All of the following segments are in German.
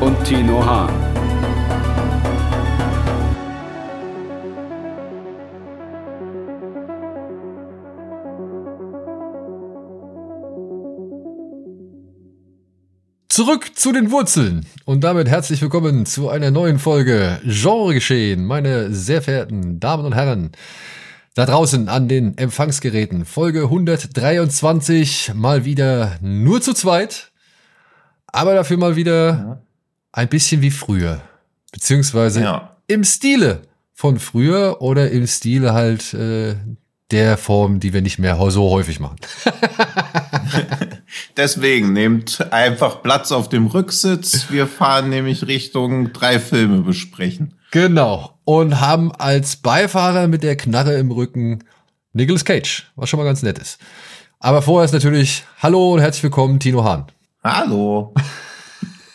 und Tino Hahn. Zurück zu den Wurzeln und damit herzlich willkommen zu einer neuen Folge Genregeschehen, meine sehr verehrten Damen und Herren. Da draußen an den Empfangsgeräten, Folge 123, mal wieder nur zu zweit, aber dafür mal wieder ja. Ein bisschen wie früher, beziehungsweise ja. im Stile von früher oder im Stile halt äh, der Form, die wir nicht mehr so häufig machen. Deswegen nehmt einfach Platz auf dem Rücksitz. Wir fahren nämlich Richtung drei Filme besprechen. Genau. Und haben als Beifahrer mit der Knarre im Rücken Nicolas Cage, was schon mal ganz nett ist. Aber vorher ist natürlich Hallo und herzlich willkommen, Tino Hahn. Hallo.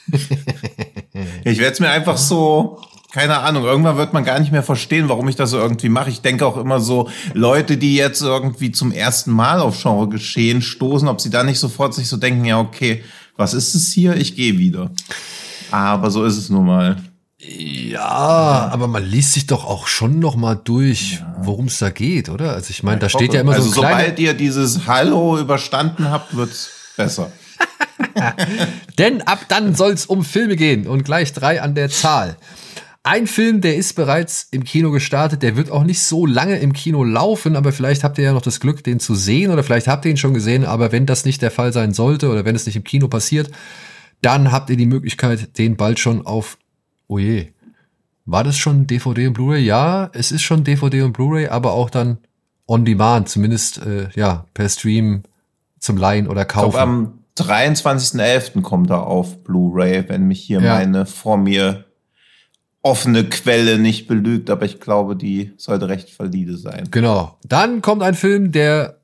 ich werde es mir einfach so keine Ahnung, irgendwann wird man gar nicht mehr verstehen, warum ich das so irgendwie mache. Ich denke auch immer so, Leute, die jetzt irgendwie zum ersten Mal auf Genre geschehen stoßen, ob sie da nicht sofort sich so denken, ja, okay, was ist es hier? Ich gehe wieder. Aber so ist es nun mal. Ja, aber man liest sich doch auch schon noch mal durch, ja. worum es da geht, oder? Also ich meine, da steht ja immer also so ein Also sobald ihr dieses Hallo überstanden habt, wird's besser. Denn ab dann soll's um Filme gehen und gleich drei an der Zahl. Ein Film, der ist bereits im Kino gestartet, der wird auch nicht so lange im Kino laufen, aber vielleicht habt ihr ja noch das Glück, den zu sehen oder vielleicht habt ihr ihn schon gesehen, aber wenn das nicht der Fall sein sollte oder wenn es nicht im Kino passiert, dann habt ihr die Möglichkeit, den bald schon auf, oh je, war das schon DVD und Blu-ray? Ja, es ist schon DVD und Blu-ray, aber auch dann on demand, zumindest äh, ja per Stream zum Leihen oder Kaufen. Glaub, am 23.11. kommt er auf Blu-ray, wenn mich hier ja. meine vor mir offene Quelle nicht belügt, aber ich glaube, die sollte recht valide sein. Genau. Dann kommt ein Film, der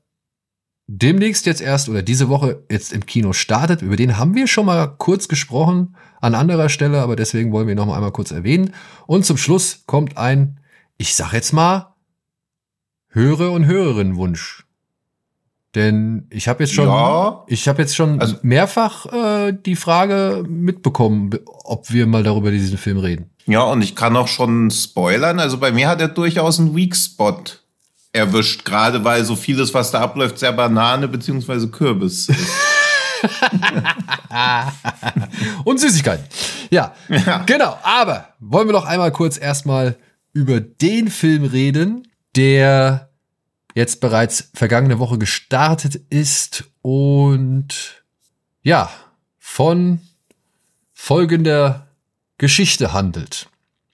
demnächst jetzt erst oder diese Woche jetzt im Kino startet. Über den haben wir schon mal kurz gesprochen an anderer Stelle, aber deswegen wollen wir ihn noch mal einmal kurz erwähnen. Und zum Schluss kommt ein, ich sag jetzt mal, Hörer- und Hörerinnenwunsch. Denn ich habe jetzt schon, ja. ich habe jetzt schon also, mehrfach äh, die Frage mitbekommen, ob wir mal darüber diesen Film reden. Ja, und ich kann auch schon spoilern. Also bei mir hat er durchaus einen Weak Spot erwischt, gerade weil so vieles, was da abläuft, sehr Banane beziehungsweise Kürbis ist. und Süßigkeiten. Ja, ja, genau. Aber wollen wir doch einmal kurz erstmal über den Film reden, der jetzt bereits vergangene Woche gestartet ist und ja, von folgender Geschichte handelt.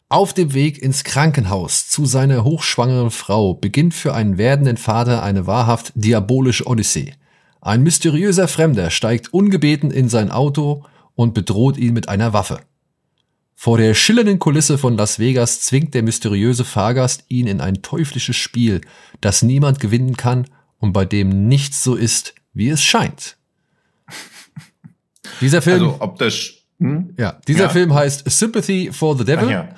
Auf dem Weg ins Krankenhaus zu seiner hochschwangeren Frau beginnt für einen werdenden Vater eine wahrhaft diabolische Odyssee. Ein mysteriöser Fremder steigt ungebeten in sein Auto und bedroht ihn mit einer Waffe. Vor der schillernden Kulisse von Las Vegas zwingt der mysteriöse Fahrgast ihn in ein teuflisches Spiel, das niemand gewinnen kann und bei dem nichts so ist, wie es scheint. Dieser Film. Also, ob das. Hm? Ja, dieser ja. Film heißt Sympathy for the Devil. Ja.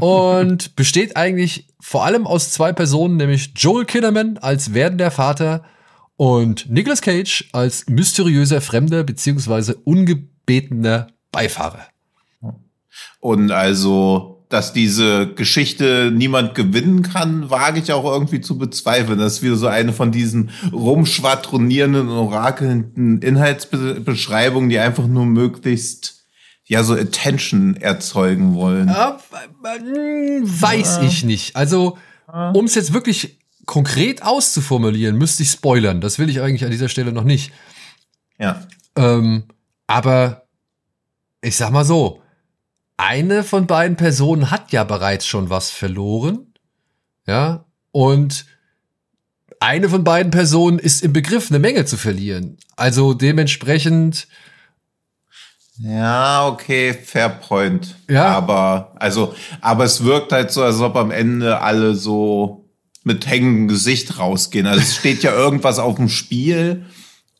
und besteht eigentlich vor allem aus zwei Personen, nämlich Joel Kinnaman als werdender Vater und Nicolas Cage als mysteriöser Fremder beziehungsweise ungebetener Beifahrer. Und also, dass diese Geschichte niemand gewinnen kann, wage ich auch irgendwie zu bezweifeln. Das ist wieder so eine von diesen rumschwadronierenden, orakelnden Inhaltsbeschreibungen, die einfach nur möglichst ja so Attention erzeugen wollen. Ja, weiß ja. ich nicht. Also, um es jetzt wirklich konkret auszuformulieren, müsste ich spoilern. Das will ich eigentlich an dieser Stelle noch nicht. Ja. Ähm, aber ich sag mal so, eine von beiden Personen hat ja bereits schon was verloren. Ja, und eine von beiden Personen ist im Begriff, eine Menge zu verlieren. Also dementsprechend Ja, okay, fair point. Ja. Aber, also, aber es wirkt halt so, als ob am Ende alle so mit hängendem Gesicht rausgehen. Also es steht ja irgendwas auf dem Spiel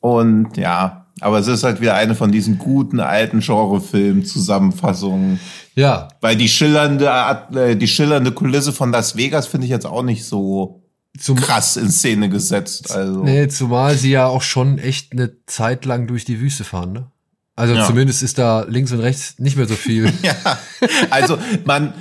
und ja, aber es ist halt wieder eine von diesen guten alten Genrefilm-Zusammenfassungen. Ja. Weil die schillernde, äh, die schillernde Kulisse von Las Vegas finde ich jetzt auch nicht so Zum, krass in Szene gesetzt. Also. nee, zumal sie ja auch schon echt eine Zeit lang durch die Wüste fahren, ne? Also Ja. zumindest ist da links und rechts nicht mehr so viel. Ja, also man,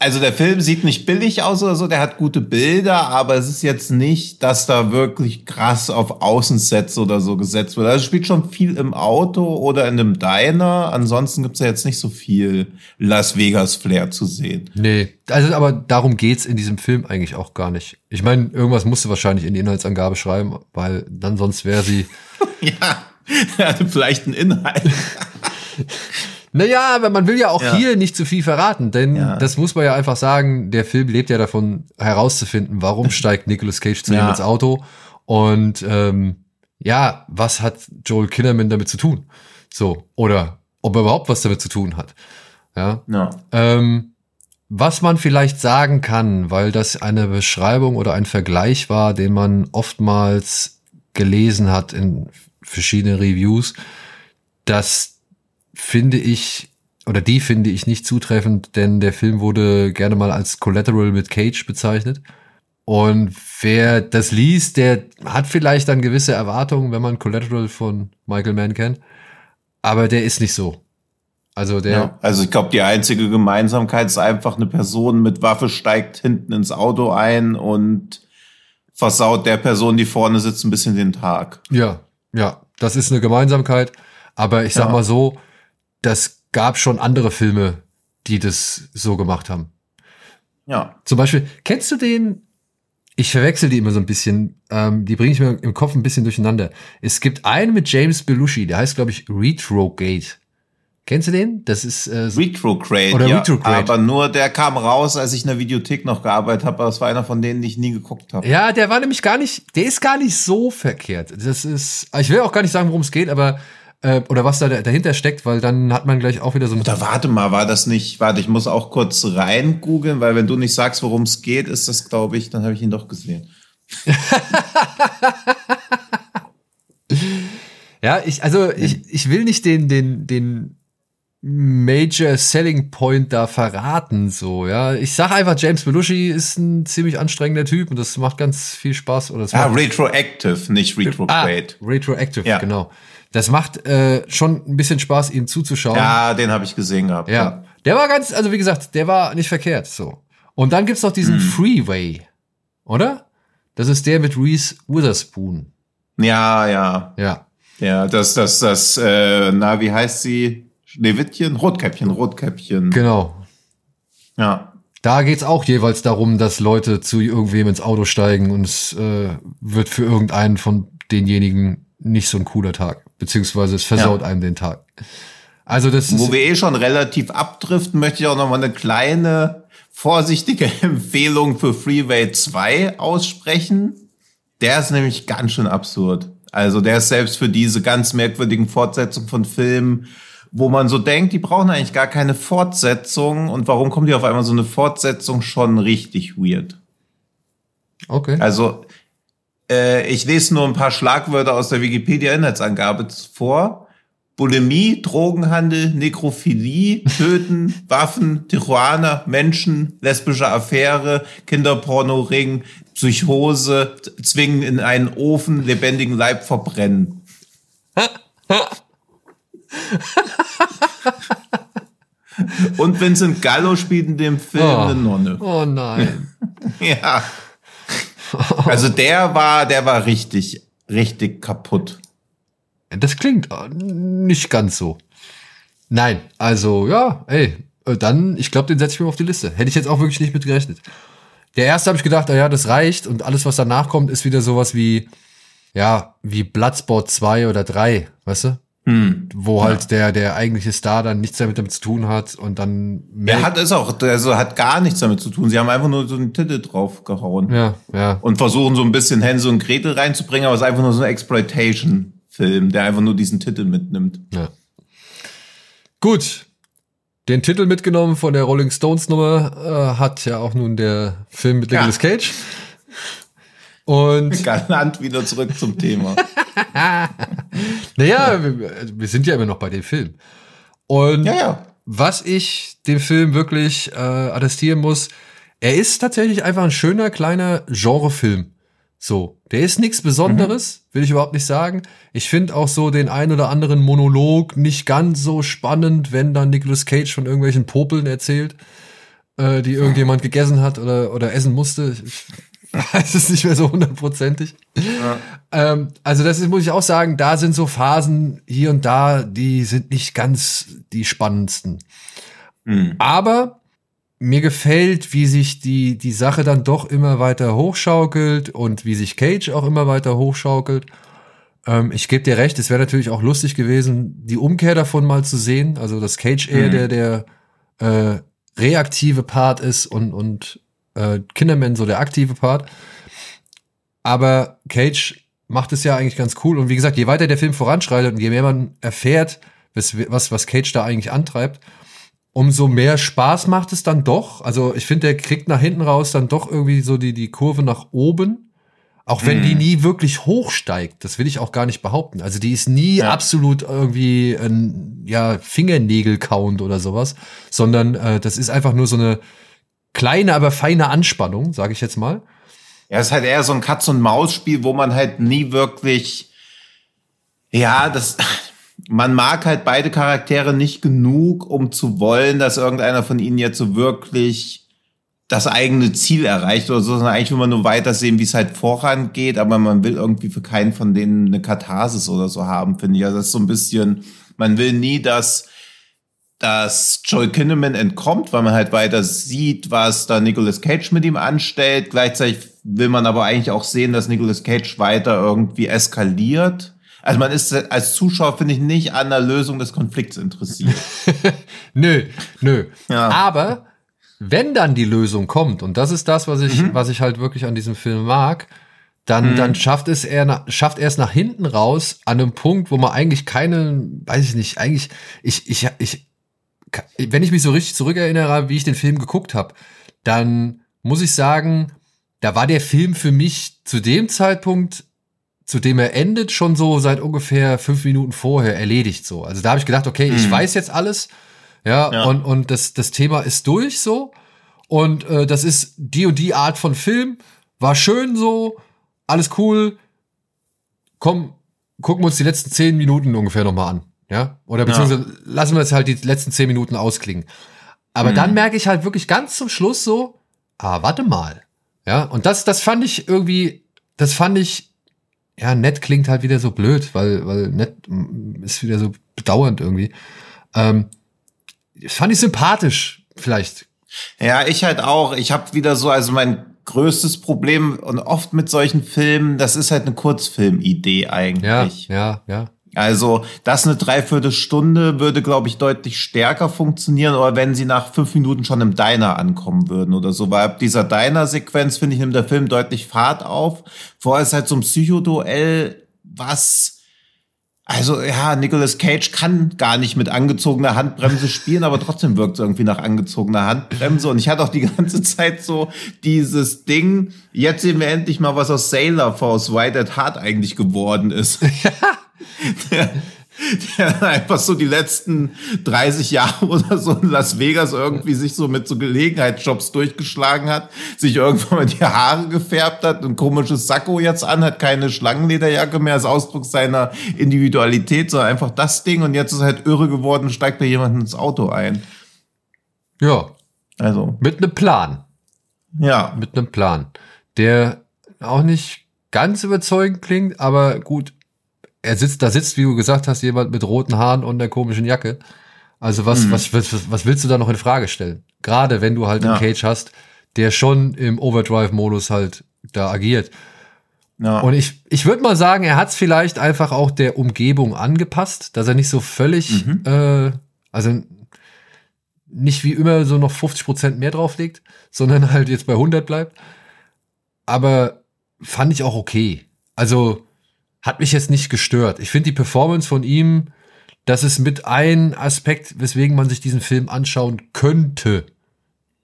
also der Film sieht nicht billig aus oder so, der hat gute Bilder, aber es ist jetzt nicht, dass da wirklich krass auf Außensets oder so gesetzt wird. Also es spielt schon viel im Auto oder in einem Diner. Ansonsten gibt's ja jetzt nicht so viel Las Vegas Flair zu sehen. Nee, also aber darum geht's in diesem Film eigentlich auch gar nicht. Ich meine, irgendwas musst du wahrscheinlich in die Inhaltsangabe schreiben, weil dann sonst wäre sie. Ja, er hatte vielleicht einen Inhalt. Naja, aber man will ja auch Ja. hier nicht zu viel verraten, denn Ja. das muss man ja einfach sagen, der Film lebt ja davon herauszufinden, warum steigt Nicolas Cage zu ihm ins Auto und ähm, ja, was hat Joel Kinnaman damit zu tun? So, oder ob er überhaupt was damit zu tun hat. Ja. Ja. Ähm, was man vielleicht sagen kann, weil das eine Beschreibung oder ein Vergleich war, den man oftmals gelesen hat in verschiedenen Reviews, das finde ich oder die finde ich nicht zutreffend, denn der Film wurde gerne mal als Collateral mit Cage bezeichnet. Und wer das liest, der hat vielleicht dann gewisse Erwartungen, wenn man Collateral von Michael Mann kennt. Aber der ist nicht so. Also der, Ja. Also ich glaube, die einzige Gemeinsamkeit ist einfach, eine Person mit Waffe steigt hinten ins Auto ein und versaut der Person, die vorne sitzt, ein bisschen den Tag. Ja, ja, das ist eine Gemeinsamkeit. Aber ich sag Ja. mal so, das gab schon andere Filme, die das so gemacht haben. Ja. Zum Beispiel, kennst du den? Ich verwechsel die immer so ein bisschen. Ähm, die bringe ich mir im Kopf ein bisschen durcheinander. Es gibt einen mit James Belushi, der heißt, glaube ich, Retrogate. Kennst du den? Das ist äh, Retrograde, Oder ja. Retrograde. Aber nur der kam raus, als ich in der Videothek noch gearbeitet habe. Aber es war einer von denen, die ich nie geguckt habe. Ja, der war nämlich gar nicht, der ist gar nicht so verkehrt. Das ist, ich will auch gar nicht sagen, worum es geht, aber äh, oder was da dahinter steckt, weil dann hat man gleich auch wieder so ein Da warte mal, war das nicht, warte, ich muss auch kurz rein googeln, weil wenn du nicht sagst, worum es geht, ist das, glaube ich, dann habe ich ihn doch gesehen. Ja, ich, also ich, ich will nicht den, den, den Major Selling Point da verraten, so, ja. Ich sag einfach, James Belushi ist ein ziemlich anstrengender Typ und das macht ganz viel Spaß. Oder das Ah, Retroactive, nicht ah, Retrograde. Retroactive, Ja. genau. Das macht äh, schon ein bisschen Spaß, ihm zuzuschauen. Ja, den habe ich gesehen gehabt. Ja. Der war ganz, also wie gesagt, der war nicht verkehrt, so. Und dann gibt's noch diesen Hm. Freeway, oder? Das ist der mit Reese Witherspoon. Ja, ja. Ja. Ja, das, das, das, äh, na, wie heißt sie? Schneewittchen? Rotkäppchen, Rotkäppchen. Genau. Ja. Da geht's auch jeweils darum, dass Leute zu irgendwem ins Auto steigen und es äh, wird für irgendeinen von denjenigen nicht so ein cooler Tag. Beziehungsweise es versaut Ja. einem den Tag. Also das ist, Wo wir eh schon relativ abdriften, möchte ich auch noch mal eine kleine, vorsichtige Empfehlung für Freeway 2 aussprechen. Der ist nämlich ganz schön absurd. Also der ist selbst für diese ganz merkwürdigen Fortsetzungen von Filmen, wo man so denkt, die brauchen eigentlich gar keine Fortsetzung. Und warum kommt die auf einmal so eine Fortsetzung schon richtig weird? okay. Also, äh, ich lese nur ein paar Schlagwörter aus der Wikipedia-Inhaltsangabe vor. Bulimie, Drogenhandel, Nekrophilie, Töten, Waffen, Tijuana, Menschen, lesbische Affäre, Kinderpornoring, Psychose, zwingen in einen Ofen, lebendigen Leib verbrennen. Und Vincent Gallo spielt in dem Film Oh. eine Nonne. Oh nein. Ja. Also der war, der war richtig, richtig kaputt. Das klingt äh, nicht ganz so. Nein, also ja, ey, äh, dann, ich glaube, den setze ich mir auf die Liste. Hätte ich jetzt auch wirklich nicht mit gerechnet. Der erste habe ich gedacht, ah ja, das reicht und alles, was danach kommt, ist wieder sowas wie, ja, wie Bloodsport 2 oder 3, weißt du? Hm. Wo halt der, der eigentliche Star dann nichts damit, damit zu tun hat und dann Er hat es auch, also hat gar nichts damit zu tun. Sie haben einfach nur so einen Titel draufgehauen. ja, ja. Und versuchen so ein bisschen Hänsel und Gretel reinzubringen, aber es ist einfach nur so ein Exploitation-Film, der einfach nur diesen Titel mitnimmt. Ja. Gut. Den Titel mitgenommen von der Rolling Stones Nummer äh, hat ja auch nun der Film mit Nicolas Ja. Cage. Und Galant wieder zurück zum Thema. naja, wir, wir sind ja immer noch bei dem Film. Und Ja, ja. was ich dem Film wirklich äh, attestieren muss, er ist tatsächlich einfach ein schöner kleiner Genrefilm. So, der ist nichts Besonderes, will ich überhaupt nicht sagen. Ich finde auch so den ein oder anderen Monolog nicht ganz so spannend, wenn dann Nicolas Cage von irgendwelchen Popeln erzählt, äh, die irgendjemand gegessen hat oder, oder essen musste. Ich weiß es nicht mehr so hundertprozentig. Ähm, also das ist, muss ich auch sagen, da sind so Phasen hier und da, die sind nicht ganz die spannendsten. Hm. Aber mir gefällt, wie sich die, die Sache dann doch immer weiter hochschaukelt und wie sich Cage auch immer weiter hochschaukelt. Ähm, ich gebe dir recht, es wäre natürlich auch lustig gewesen, die Umkehr davon mal zu sehen. Also, dass Cage eher Mhm. der, der äh, reaktive Part ist und, und äh, Kinderman so der aktive Part. Aber Cage macht es ja eigentlich ganz cool. Und wie gesagt, je weiter der Film voranschreitet und je mehr man erfährt, was, was, was Cage da eigentlich antreibt, umso mehr Spaß macht es dann doch. Also ich finde, der kriegt nach hinten raus dann doch irgendwie so die, die Kurve nach oben. Auch wenn Mhm. die nie wirklich hochsteigt, das will ich auch gar nicht behaupten. Also die ist nie Ja. absolut irgendwie ein ja, Fingernägel-Count oder sowas, sondern äh, das ist einfach nur so eine kleine, aber feine Anspannung, sage ich jetzt mal. Ja, es ist halt eher so ein Katz-und-Maus-Spiel, wo man halt nie wirklich, ja, das, man mag halt beide Charaktere nicht genug, um zu wollen, dass irgendeiner von ihnen jetzt so wirklich das eigene Ziel erreicht oder so, sondern eigentlich will man nur weiter sehen, wie es halt vorangeht, aber man will irgendwie für keinen von denen eine Katharsis oder so haben, finde ich. Also das ist so ein bisschen, man will nie, dass dass Joel Kinnaman entkommt, weil man halt weiter sieht, was da Nicolas Cage mit ihm anstellt. Gleichzeitig will man aber eigentlich auch sehen, dass Nicolas Cage weiter irgendwie eskaliert. Also man ist als Zuschauer, finde ich, nicht an der Lösung des Konflikts interessiert. Nö, nö. Ja. Aber wenn dann die Lösung kommt, und das ist das, was ich, was ich halt wirklich an diesem Film mag, dann, dann schafft es er, schafft er es nach hinten raus an einem Punkt, wo man eigentlich keine, weiß ich nicht, eigentlich, ich, ich, ich, wenn ich mich so richtig zurückerinnere, wie ich den Film geguckt habe, dann muss ich sagen, da war der Film für mich zu dem Zeitpunkt, zu dem er endet, schon so seit ungefähr fünf Minuten vorher erledigt so. Also da habe ich gedacht, okay, ich Mhm. weiß jetzt alles, ja, Ja. und, und das, das Thema ist durch so. Und äh, das ist die und die Art von Film. War schön so, alles cool. Komm, gucken wir uns die letzten zehn Minuten ungefähr nochmal an. Ja? Oder beziehungsweise lassen wir jetzt halt die letzten zehn Minuten ausklingen. Aber Mhm. dann merke ich halt wirklich ganz zum Schluss so, ah, warte mal. Ja, und das, das fand ich irgendwie, das fand ich, ja, nett klingt halt wieder so blöd, weil, weil nett mm, ist wieder so bedauernd irgendwie. Ähm, das fand ich sympathisch, vielleicht. Ja, ich halt auch. Ich habe wieder so, also mein größtes Problem und oft mit solchen Filmen, das ist halt eine Kurzfilmidee Ja, eigentlich. ja, ja. Also, das eine Dreiviertelstunde würde, glaube ich, deutlich stärker funktionieren, oder wenn sie nach fünf Minuten schon im Diner ankommen würden oder so. Weil ab dieser Diner-Sequenz, finde ich, nimmt der Film deutlich Fahrt auf. Vorher ist halt so ein Psychoduell, was also ja, Nicolas Cage kann gar nicht mit angezogener Handbremse spielen, aber trotzdem wirkt es irgendwie nach angezogener Handbremse. Und ich hatte auch die ganze Zeit so dieses Ding, jetzt sehen wir endlich mal, was aus Sailor Force White at Heart eigentlich geworden ist. der, der einfach so die letzten 30 Jahre oder so in Las Vegas irgendwie sich so mit so Gelegenheitsjobs durchgeschlagen hat, sich irgendwann mal die Haare gefärbt hat, ein komisches Sakko jetzt an, hat keine Schlangenlederjacke mehr als Ausdruck seiner Individualität, sondern einfach das Ding und jetzt ist er halt irre geworden steigt bei jemandem ins Auto ein. Ja, Also, mit einem Plan. ja. Mit einem Plan. Der auch nicht ganz überzeugend klingt, aber gut, er sitzt, da sitzt, wie du gesagt hast, jemand mit roten Haaren und einer komischen Jacke. Also was, Mhm. was, was, was willst du da noch in Frage stellen? Gerade wenn du halt Ja. einen Cage hast, der schon im Overdrive-Modus halt da agiert. ja. Und ich, ich würde mal sagen, er hat es vielleicht einfach auch der Umgebung angepasst, dass er nicht so völlig, Mhm. äh, also nicht wie immer so noch 50 Prozent mehr drauflegt, sondern halt jetzt bei 100 bleibt. Aber fand ich auch okay. Also hat mich jetzt nicht gestört. Ich finde die Performance von ihm, das ist mit ein Aspekt, weswegen man sich diesen Film anschauen könnte.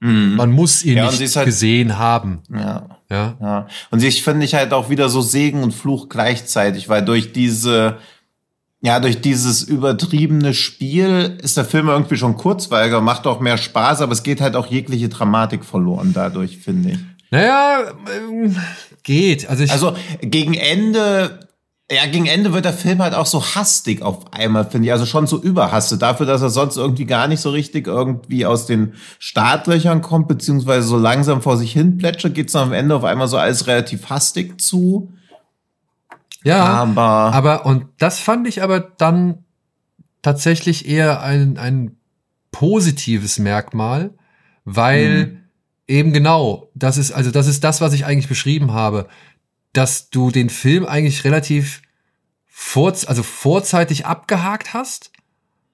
Man muss ihn Ja, nicht halt- gesehen haben. Ja. Ja. Ja. Und ich finde ich halt auch wieder so Segen und Fluch gleichzeitig, weil durch diese, ja, durch dieses übertriebene Spiel ist der Film irgendwie schon kurzweiliger, macht auch mehr Spaß, aber es geht halt auch jegliche Dramatik verloren dadurch, finde ich. Naja, ähm, geht. Also ich, Also gegen Ende, ja, gegen Ende wird der Film halt auch so hastig auf einmal, finde ich. Also schon so überhastet. Dafür, dass er sonst irgendwie gar nicht so richtig irgendwie aus den Startlöchern kommt, beziehungsweise so langsam vor sich hin plätschert, geht's dann am Ende auf einmal so alles relativ hastig zu. ja, Aber, aber, und das fand ich aber dann tatsächlich eher ein, ein positives Merkmal, weil Mhm. eben genau, das ist, also das ist das, was ich eigentlich beschrieben habe, dass du den Film eigentlich relativ vor, also vorzeitig abgehakt hast,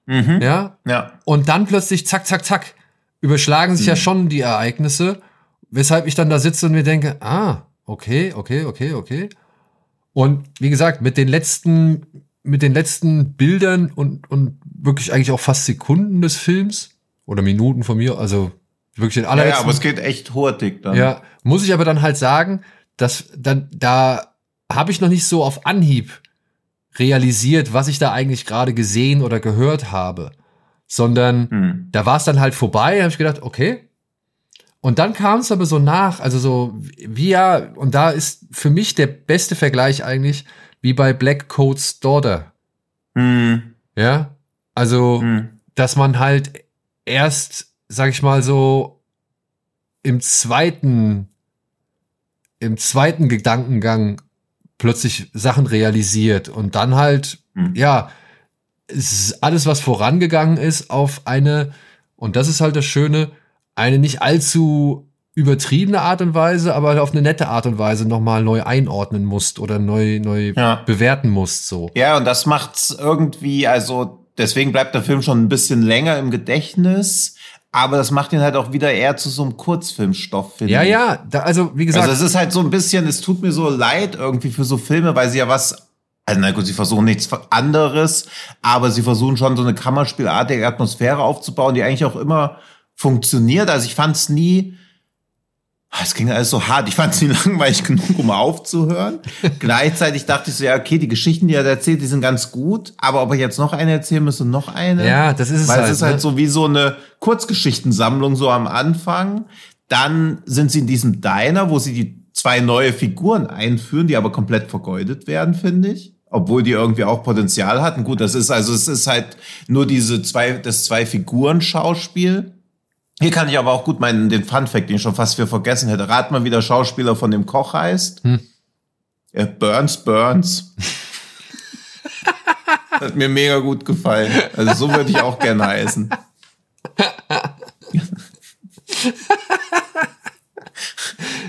mhm. ja, ja. und dann plötzlich zack, zack, zack, überschlagen sich ja schon die Ereignisse, weshalb ich dann da sitze und mir denke, ah, okay, okay, okay, okay. Und wie gesagt, mit den letzten, mit den letzten Bildern und, und wirklich eigentlich auch fast Sekunden des Films oder Minuten von mir, also wirklich den Ja, ja, allerletzten. aber es geht echt hurtig dann. Ja, muss ich aber dann halt sagen, dass dann da habe ich noch nicht so auf Anhieb realisiert, was ich da eigentlich gerade gesehen oder gehört habe, sondern Hm. da war es dann halt vorbei, habe ich gedacht, okay. Und dann kam es aber so nach, also so wie ja, und da ist für mich der beste Vergleich eigentlich wie bei Black Coat's Daughter, Hm. ja? Also Hm. dass man halt erst, sag ich mal so, im zweiten, im zweiten Gedankengang plötzlich Sachen realisiert und dann halt, Hm. ja, alles, was vorangegangen ist, auf eine, und das ist halt das Schöne, eine nicht allzu übertriebene Art und Weise, aber auf eine nette Art und Weise nochmal neu einordnen musst oder neu, neu Ja. bewerten musst, so. Ja, und das macht's irgendwie, also deswegen bleibt der Film schon ein bisschen länger im Gedächtnis, aber das macht ihn halt auch wieder eher zu so einem Kurzfilmstoff, finde Ja, ich. ja, da, also wie gesagt, Also es ist halt so ein bisschen, es tut mir so leid irgendwie für so Filme, weil sie ja was, also na gut, sie versuchen nichts anderes, aber sie versuchen schon so eine Kammerspielartige Atmosphäre aufzubauen, die eigentlich auch immer funktioniert. Also ich fand es nie, es ging alles so hart. Ich fand es nie langweilig genug, um aufzuhören. Gleichzeitig dachte ich so, ja, okay, die Geschichten, die er erzählt, die sind ganz gut, aber ob ich jetzt noch eine erzählen müsste, noch eine. Ja, das ist es Weil halt, es ist halt ne? so wie so eine Kurzgeschichtensammlung so am Anfang. Dann sind sie in diesem Diner, wo sie die zwei neue Figuren einführen, die aber komplett vergeudet werden, finde ich. Obwohl die irgendwie auch Potenzial hatten. Gut, das ist also, es ist halt nur diese zwei, das zwei Figuren-Schauspiel. Hier kann ich aber auch gut meinen, den Fun-Fact, den ich schon fast für vergessen hätte. Rat mal, wie der Schauspieler von dem Koch heißt. Hm. Ja, Burns Burns. Hat mir mega gut gefallen. Also so würde ich auch gerne heißen.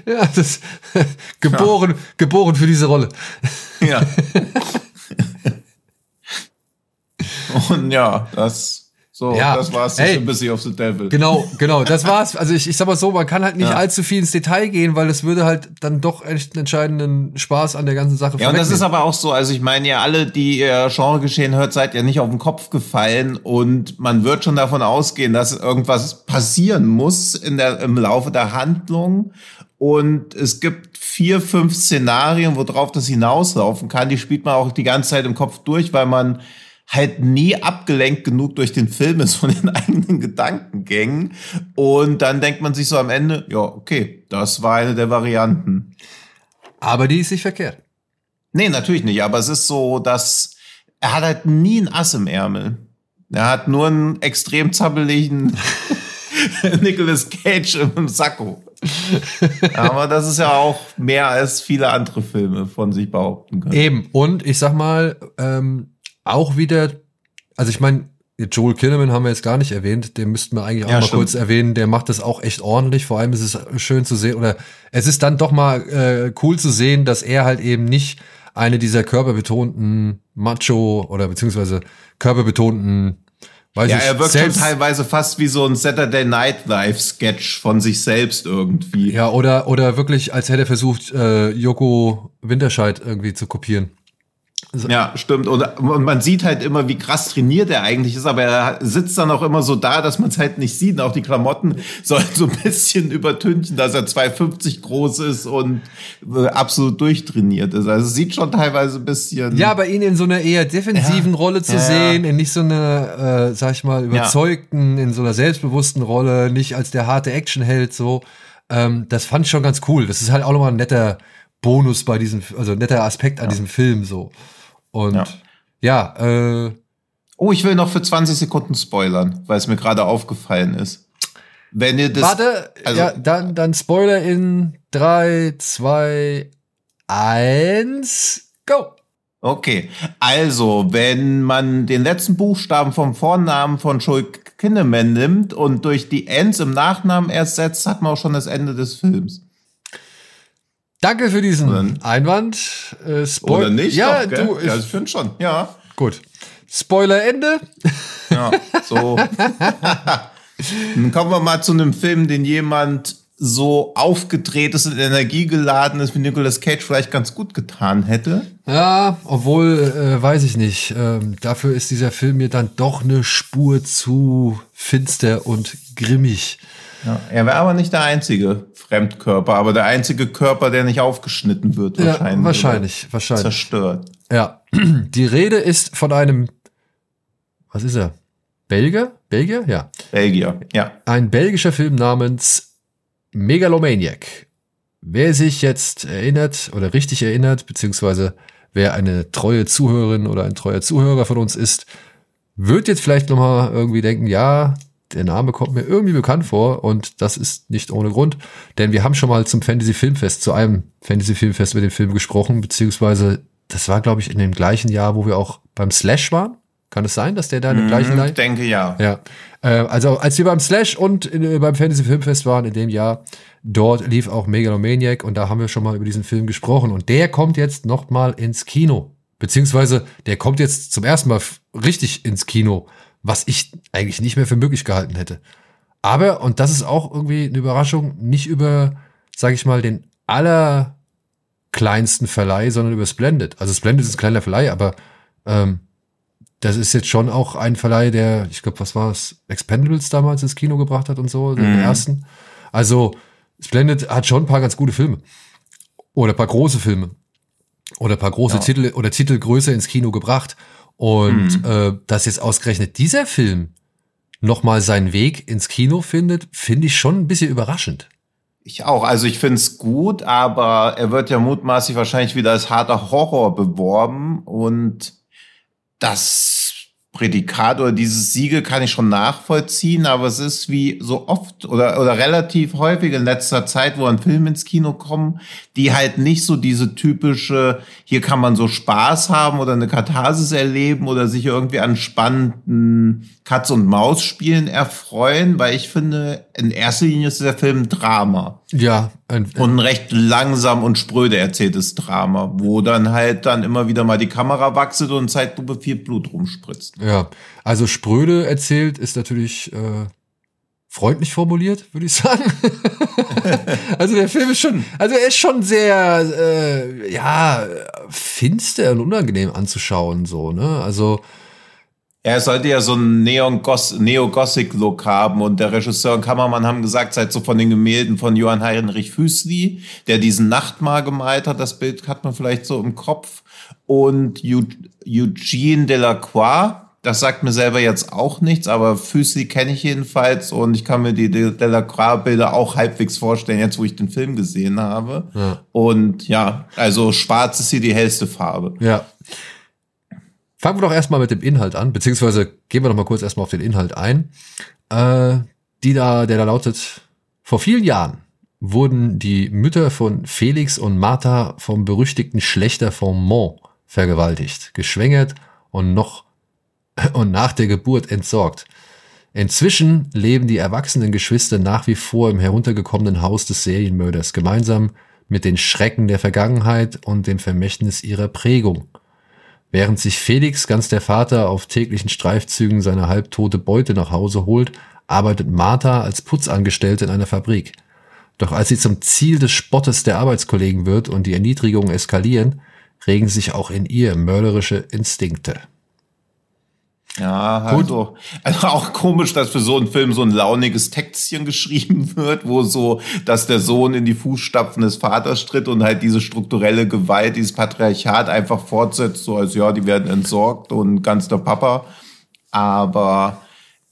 Ja, das geboren, geboren für diese Rolle. Ja. Und ja, das so, Ja, das war's zu ey. Sympathy of the Devil. Genau, genau, das war's. Also ich, ich sag mal so, man kann halt nicht Ja. allzu viel ins Detail gehen, weil es würde halt dann doch echt einen entscheidenden Spaß an der ganzen Sache Ja, und das ist aber auch so, also ich meine, ihr alle, die ihr Genregeschehen hört, seid ja nicht auf den Kopf gefallen und man wird schon davon ausgehen, dass irgendwas passieren muss in der, im Laufe der Handlung. Und es gibt vier, fünf Szenarien, worauf das hinauslaufen kann. Die spielt man auch die ganze Zeit im Kopf durch, weil man halt nie abgelenkt genug durch den Film ist von den eigenen Gedankengängen. Und dann denkt man sich so am Ende, ja, okay, das war eine der Varianten. Aber die ist nicht verkehrt. Nee, natürlich nicht, aber es ist so, dass er hat halt nie ein Ass im Ärmel. Er hat nur einen extrem zappeligen Nicolas Cage im Sakko. aber das ist ja auch mehr als viele andere Filme von sich behaupten können. Eben. Und ich sag mal, ähm, auch wieder, also ich meine, Joel Kinnaman haben wir jetzt gar nicht erwähnt, den müssten wir eigentlich auch Ja, mal stimmt. kurz erwähnen, der macht das auch echt ordentlich, vor allem ist es schön zu sehen, oder es ist dann doch mal äh, cool zu sehen, dass er halt eben nicht eine dieser körperbetonten Macho oder beziehungsweise körperbetonten, weiß Ja, ich, er wirkt selbst, schon teilweise fast wie so ein Saturday Night Live Sketch von sich selbst irgendwie. ja, oder, oder wirklich, als hätte er versucht, äh, Joko Winterscheid irgendwie zu kopieren. Ja, stimmt. Und, und, man sieht halt immer, wie krass trainiert er eigentlich ist, aber er sitzt dann auch immer so da, dass man es halt nicht sieht. Und auch die Klamotten sollen so ein bisschen übertünchen, dass er 2,50 groß ist und äh, absolut durchtrainiert ist. Also es sieht schon teilweise ein bisschen. Ja, aber ihn in so einer eher defensiven ja. Rolle zu ja, sehen, in nicht so einer, äh, sag ich mal, überzeugten, ja. in so einer selbstbewussten Rolle, nicht als der harte Actionheld so. Ähm, das fand ich schon ganz cool. Das ist halt auch nochmal ein netter Bonus bei diesem, also netter Aspekt an diesem Film so. Und ja, ja äh, Oh, ich will noch für 20 Sekunden spoilern, weil es mir gerade aufgefallen ist. Wenn ihr das. Warte, also, ja, dann, dann Spoiler in 3, 2, 1, go! Okay, also, wenn man den letzten Buchstaben vom Vornamen von Joel Kinneman nimmt und durch die Ends im Nachnamen ersetzt, hat man auch schon das Ende des Films. Danke für diesen Oder, Einwand. Äh, Oder nicht? Ja, Doch, du. Ich, ja, ich finde schon, ja. Gut. Spoiler Ende. Ja, so. Dann kommen wir mal zu einem Film, den jemand so aufgedreht ist und energiegeladen ist, wie Nicolas Cage vielleicht ganz gut getan hätte. Ja, obwohl, äh, weiß ich nicht. Ähm, dafür ist dieser Film mir dann doch eine Spur zu finster und grimmig. Ja, er wäre aber nicht der einzige Fremdkörper, aber der einzige Körper, der nicht aufgeschnitten wird, wahrscheinlich. Ja, wahrscheinlich, wahrscheinlich. Zerstört. Ja. Die Rede ist von einem, was ist er? Belgier? Belgier? Ja. Belgier, ja. Ein belgischer Film namens Megalomaniac. Wer sich jetzt erinnert oder richtig erinnert, beziehungsweise wer eine treue Zuhörerin oder ein treuer Zuhörer von uns ist, wird jetzt vielleicht nochmal irgendwie denken, ja, der Name kommt mir irgendwie bekannt vor und das ist nicht ohne Grund, denn wir haben schon mal zum Fantasy Filmfest, zu einem Fantasy Filmfest mit dem Film gesprochen, beziehungsweise das war, glaube ich, in dem gleichen Jahr, wo wir auch beim Slash waren. Kann es sein, dass der da in dem gleichen Jahr? Ich denke ja. Ja. Äh, also als wir beim Slash und in, äh, beim Fantasy Filmfest waren in dem Jahr, dort lief auch Megalomaniac und da haben wir schon mal über diesen Film gesprochen und der kommt jetzt noch mal ins Kino. Beziehungsweise der kommt jetzt zum ersten Mal richtig ins Kino was ich eigentlich nicht mehr für möglich gehalten hätte. Aber, und das ist auch irgendwie eine Überraschung, nicht über, sage ich mal, den allerkleinsten Verleih, sondern über Splendid. Also Splendid ist ein kleiner Verleih, aber ähm, das ist jetzt schon auch ein Verleih, der, ich glaube, was war es, Expendables damals ins Kino gebracht hat und so, den mhm. ersten. Also Splendid hat schon ein paar ganz gute Filme. Oder ein paar große Filme. Oder ein paar große ja. Titel oder Titelgröße ins Kino gebracht. Und mhm. äh, dass jetzt ausgerechnet dieser Film nochmal seinen Weg ins Kino findet, finde ich schon ein bisschen überraschend. Ich auch. Also ich finde es gut, aber er wird ja mutmaßlich wahrscheinlich wieder als harter Horror beworben und das Prädikat oder dieses Siegel kann ich schon nachvollziehen, aber es ist wie so oft oder, oder relativ häufig in letzter Zeit, wo ein Film ins Kino kommen, die halt nicht so diese typische, hier kann man so Spaß haben oder eine Katharsis erleben oder sich irgendwie an spannenden Katz- und Maus-Spielen erfreuen, weil ich finde, in erster Linie ist der Film Drama. Ja. Ein, und ein recht langsam und spröde erzähltes Drama, wo dann halt dann immer wieder mal die Kamera wachselt und Zeitlupe viel Blut rumspritzt. Ja, also spröde erzählt ist natürlich äh, freundlich formuliert, würde ich sagen. also der Film ist schon, also er ist schon sehr, äh, ja, finster und unangenehm anzuschauen, so, ne? Also er sollte ja so einen Neo-Gothic-Look haben und der Regisseur und Kameramann haben gesagt, seit so von den Gemälden von Johann Heinrich Füßli, der diesen Nachtmahl gemalt hat, das Bild hat man vielleicht so im Kopf, und Eugene Delacroix, das sagt mir selber jetzt auch nichts, aber Füßli kenne ich jedenfalls und ich kann mir die Delacroix-Bilder auch halbwegs vorstellen, jetzt wo ich den Film gesehen habe. Ja. Und ja, also schwarz ist hier die hellste Farbe. Ja. Fangen wir doch erstmal mit dem Inhalt an, beziehungsweise gehen wir doch mal kurz erstmal auf den Inhalt ein. Äh, die da, der da lautet, vor vielen Jahren wurden die Mütter von Felix und Martha vom berüchtigten Schlechter von Mont vergewaltigt, geschwängert und noch und nach der Geburt entsorgt. Inzwischen leben die erwachsenen Geschwister nach wie vor im heruntergekommenen Haus des Serienmörders, gemeinsam mit den Schrecken der Vergangenheit und dem Vermächtnis ihrer Prägung. Während sich Felix, ganz der Vater, auf täglichen Streifzügen seine halbtote Beute nach Hause holt, arbeitet Martha als Putzangestellte in einer Fabrik. Doch als sie zum Ziel des Spottes der Arbeitskollegen wird und die Erniedrigungen eskalieren, regen sich auch in ihr mörderische Instinkte. Ja, also, also auch komisch, dass für so einen Film so ein launiges Textchen geschrieben wird, wo so, dass der Sohn in die Fußstapfen des Vaters tritt und halt diese strukturelle Gewalt, dieses Patriarchat einfach fortsetzt, so als ja, die werden entsorgt und ganz der Papa. Aber